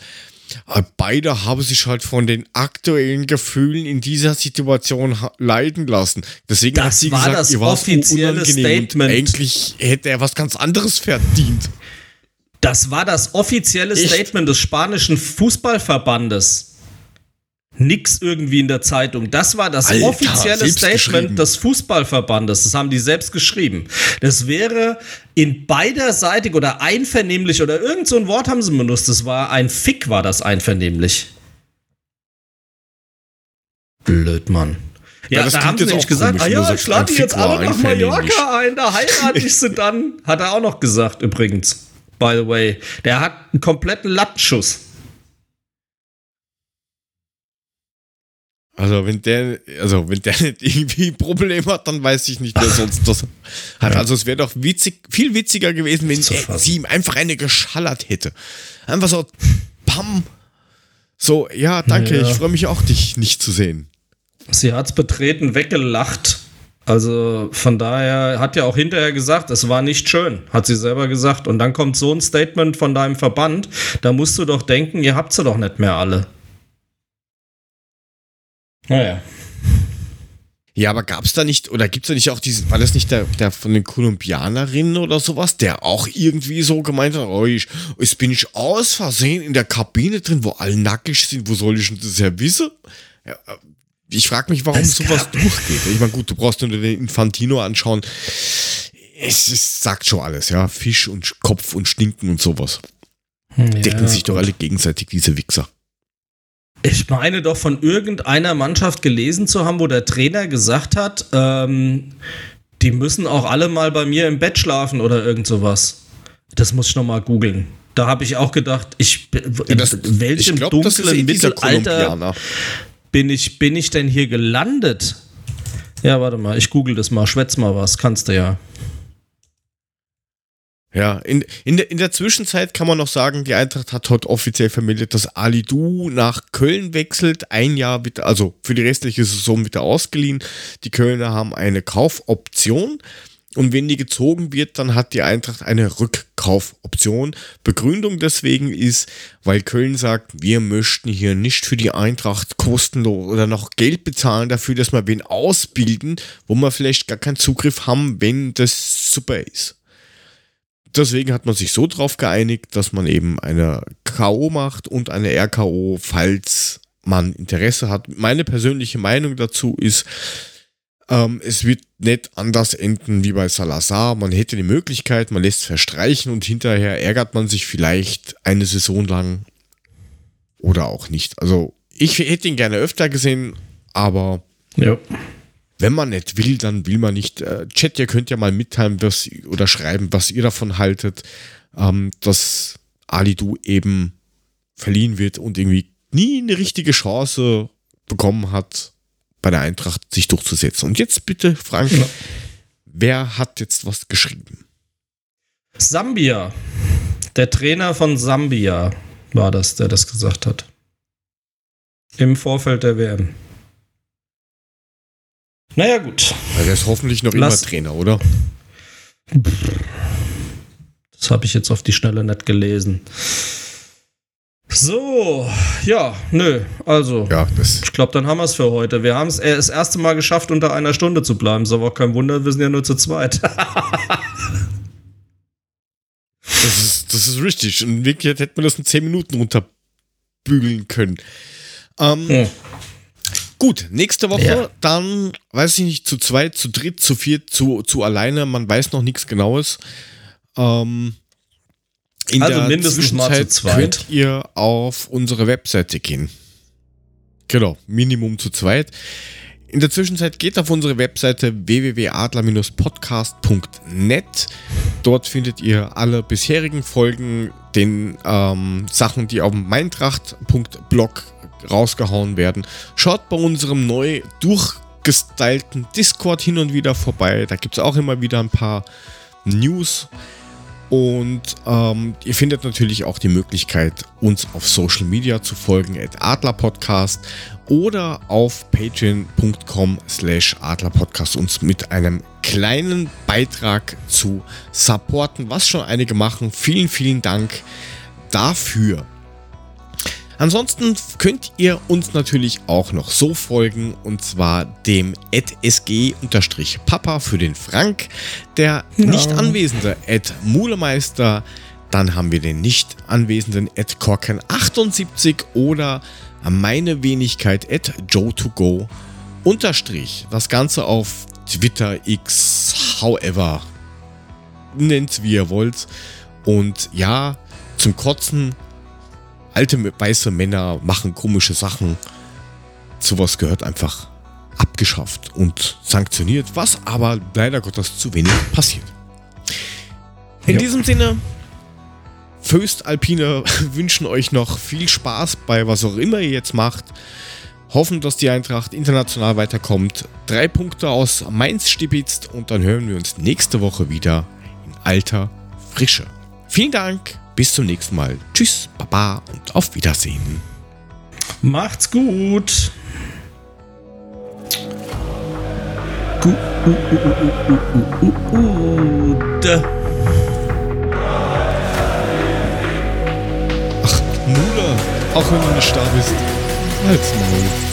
Beide haben sich halt von den aktuellen Gefühlen in dieser Situation leiden lassen. Deswegen Das hat sie war gesagt, das ihr offizielle unangenehm Statement. Eigentlich hätte er was ganz anderes verdient. Das war das offizielle Echt? Statement des spanischen Fußballverbandes. Nix irgendwie in der Zeitung. Das war das Alter, offizielle. Statement des Fußballverbandes. Das haben die selbst geschrieben. Das wäre in beiderseitig oder einvernehmlich oder irgend so ein Wort haben sie benutzt. Das war ein Fick, war das einvernehmlich. Blöd, Mann. Ja, Ja, das da haben sie nämlich auch gesagt, komisch, ah ja, ich lade die jetzt alle nach. Mallorca ein, da heirate ich sie dann. Hat er auch noch gesagt, übrigens. By the way. Der hat einen kompletten Lattenschuss. Also wenn der, also wenn der nicht irgendwie ein Problem hat, dann weiß ich nicht, wer sonst das hat. Also es wäre doch witzig, viel witziger gewesen, wenn sie ihm einfach eine geschallert hätte. Einfach so, pam. So, ja, danke, Ja. ich freue mich auch, dich nicht zu sehen. Sie hat's betreten weggelacht. Also von daher hat ja auch hinterher gesagt, es war nicht schön, hat sie selber gesagt. Und dann kommt so ein Statement von deinem Verband, da musst du doch denken, ihr habt sie doch nicht mehr alle. Naja. Ja, aber gab es da nicht, oder gibt es da nicht auch diesen, war das nicht der, der von den Kolumbianerinnen oder sowas, der auch irgendwie so gemeint hat, oh, ich, jetzt bin ich aus Versehen in der Kabine drin, wo alle nackig sind, wo soll ich denn das ja wissen? Ja, äh, ich frage mich, warum Es sowas durchgeht. Ich meine, gut, du brauchst nur den Infantino anschauen. Es, es sagt schon alles, ja. Fisch und Kopf und Stinken und sowas. Decken sich doch alle gegenseitig, diese Wichser. Ich meine doch von irgendeiner Mannschaft gelesen zu haben, wo der Trainer gesagt hat, ähm, die müssen auch alle mal bei mir im Bett schlafen oder irgend sowas. Das muss ich noch mal googeln. Da habe ich auch gedacht, ich in welchem glaub, das ist dunklen eh Mittelalter bin ich, bin ich denn hier gelandet? Ja, warte mal, ich google das mal, schwätz mal was, kannst du ja. Ja, in, in, der, in der Zwischenzeit kann man noch sagen, die Eintracht hat heute offiziell vermeldet, dass Ali Du nach Köln wechselt. Ein Jahr wird, also für die restliche Saison wieder ausgeliehen. Die Kölner haben eine Kaufoption. Und wenn die gezogen wird, dann hat die Eintracht eine Rückkaufoption. Begründung deswegen ist, weil Köln sagt, wir möchten hier nicht für die Eintracht kostenlos oder noch Geld bezahlen dafür, dass wir wen ausbilden, wo wir vielleicht gar keinen Zugriff haben, wenn das super ist. Deswegen hat man sich so drauf geeinigt, dass man eben eine K.O. macht und eine RKO, falls man Interesse hat. Meine persönliche Meinung dazu ist, ähm, es wird nicht anders enden wie bei Salazar. Man hätte die Möglichkeit, man lässt verstreichen und hinterher ärgert man sich vielleicht eine Saison lang oder auch nicht. Also ich hätte ihn gerne öfter gesehen, aber Ja. Wenn man nicht will, dann will man nicht. Äh, Chat, ihr könnt ja mal mitteilen was, oder schreiben, was ihr davon haltet, ähm, dass Ali Du eben verliehen wird und irgendwie nie eine richtige Chance bekommen hat, bei der Eintracht sich durchzusetzen. Und jetzt bitte, Frank, wer hat jetzt was geschrieben? Sambia. Der Trainer von Sambia war das, der das gesagt hat. Im Vorfeld der WM. Naja, gut. Weil der ist hoffentlich noch Lass- immer Trainer, oder? Das habe ich jetzt auf die Schnelle nicht gelesen. So, ja, nö, also. Ja. Ich glaube, dann haben wir es für heute. Wir haben es äh, das erste Mal geschafft, unter einer Stunde zu bleiben. Ist aber auch kein Wunder, wir sind ja nur zu zweit. Das ist, das ist richtig. Und in Wirklichkeit hätte man das in 10 Minuten runterbügeln können. Ähm, Hm. Gut, nächste Woche Ja. dann, weiß ich nicht, zu zweit, zu dritt, zu viert, zu, zu alleine, man weiß noch nichts Genaues. Ähm, in Also der mindestens mal zu Zwischenzeit zweit. könnt ihr auf unsere Webseite gehen. Genau, Minimum zu zweit. In der Zwischenzeit geht auf unsere Webseite www.adler-podcast.net. Dort findet ihr alle bisherigen Folgen, den ähm, Sachen, die auf dem Meintracht.blog rausgehauen werden. Schaut bei unserem neu durchgestylten Discord hin und wieder vorbei. Da gibt es auch immer wieder ein paar News. Und ähm, ihr findet natürlich auch die Möglichkeit, uns auf Social Media zu folgen, at adlerpodcast oder auf patreon.com slash adlerpodcast uns mit einem kleinen Beitrag zu supporten, was schon einige machen. Vielen, vielen Dank dafür. Ansonsten könnt ihr uns natürlich auch noch so folgen und zwar dem sg-papa für den Frank, der Ja. nicht anwesende Mulemeister, Dann haben wir den nicht anwesenden Ed Korken78 oder meine Wenigkeit at Joe2Go unterstrich. Das Ganze auf Twitter, X, however. Nennt wie ihr wollt. Und ja, zum Kotzen. Alte weiße Männer machen komische Sachen. Sowas gehört einfach abgeschafft und sanktioniert, was aber leider Gottes zu wenig passiert. In ja. diesem Sinne, Föst Alpine wünschen euch noch viel Spaß bei was auch immer ihr jetzt macht. Hoffen, dass die Eintracht international weiterkommt. Drei Punkte aus Mainz stibitzt und dann hören wir uns nächste Woche wieder in alter Frische. Vielen Dank, bis zum nächsten Mal. Tschüss, Baba und auf Wiedersehen. Macht's gut. Gut. Ach, Mula, auch wenn du nicht da bist. Halt's Maul.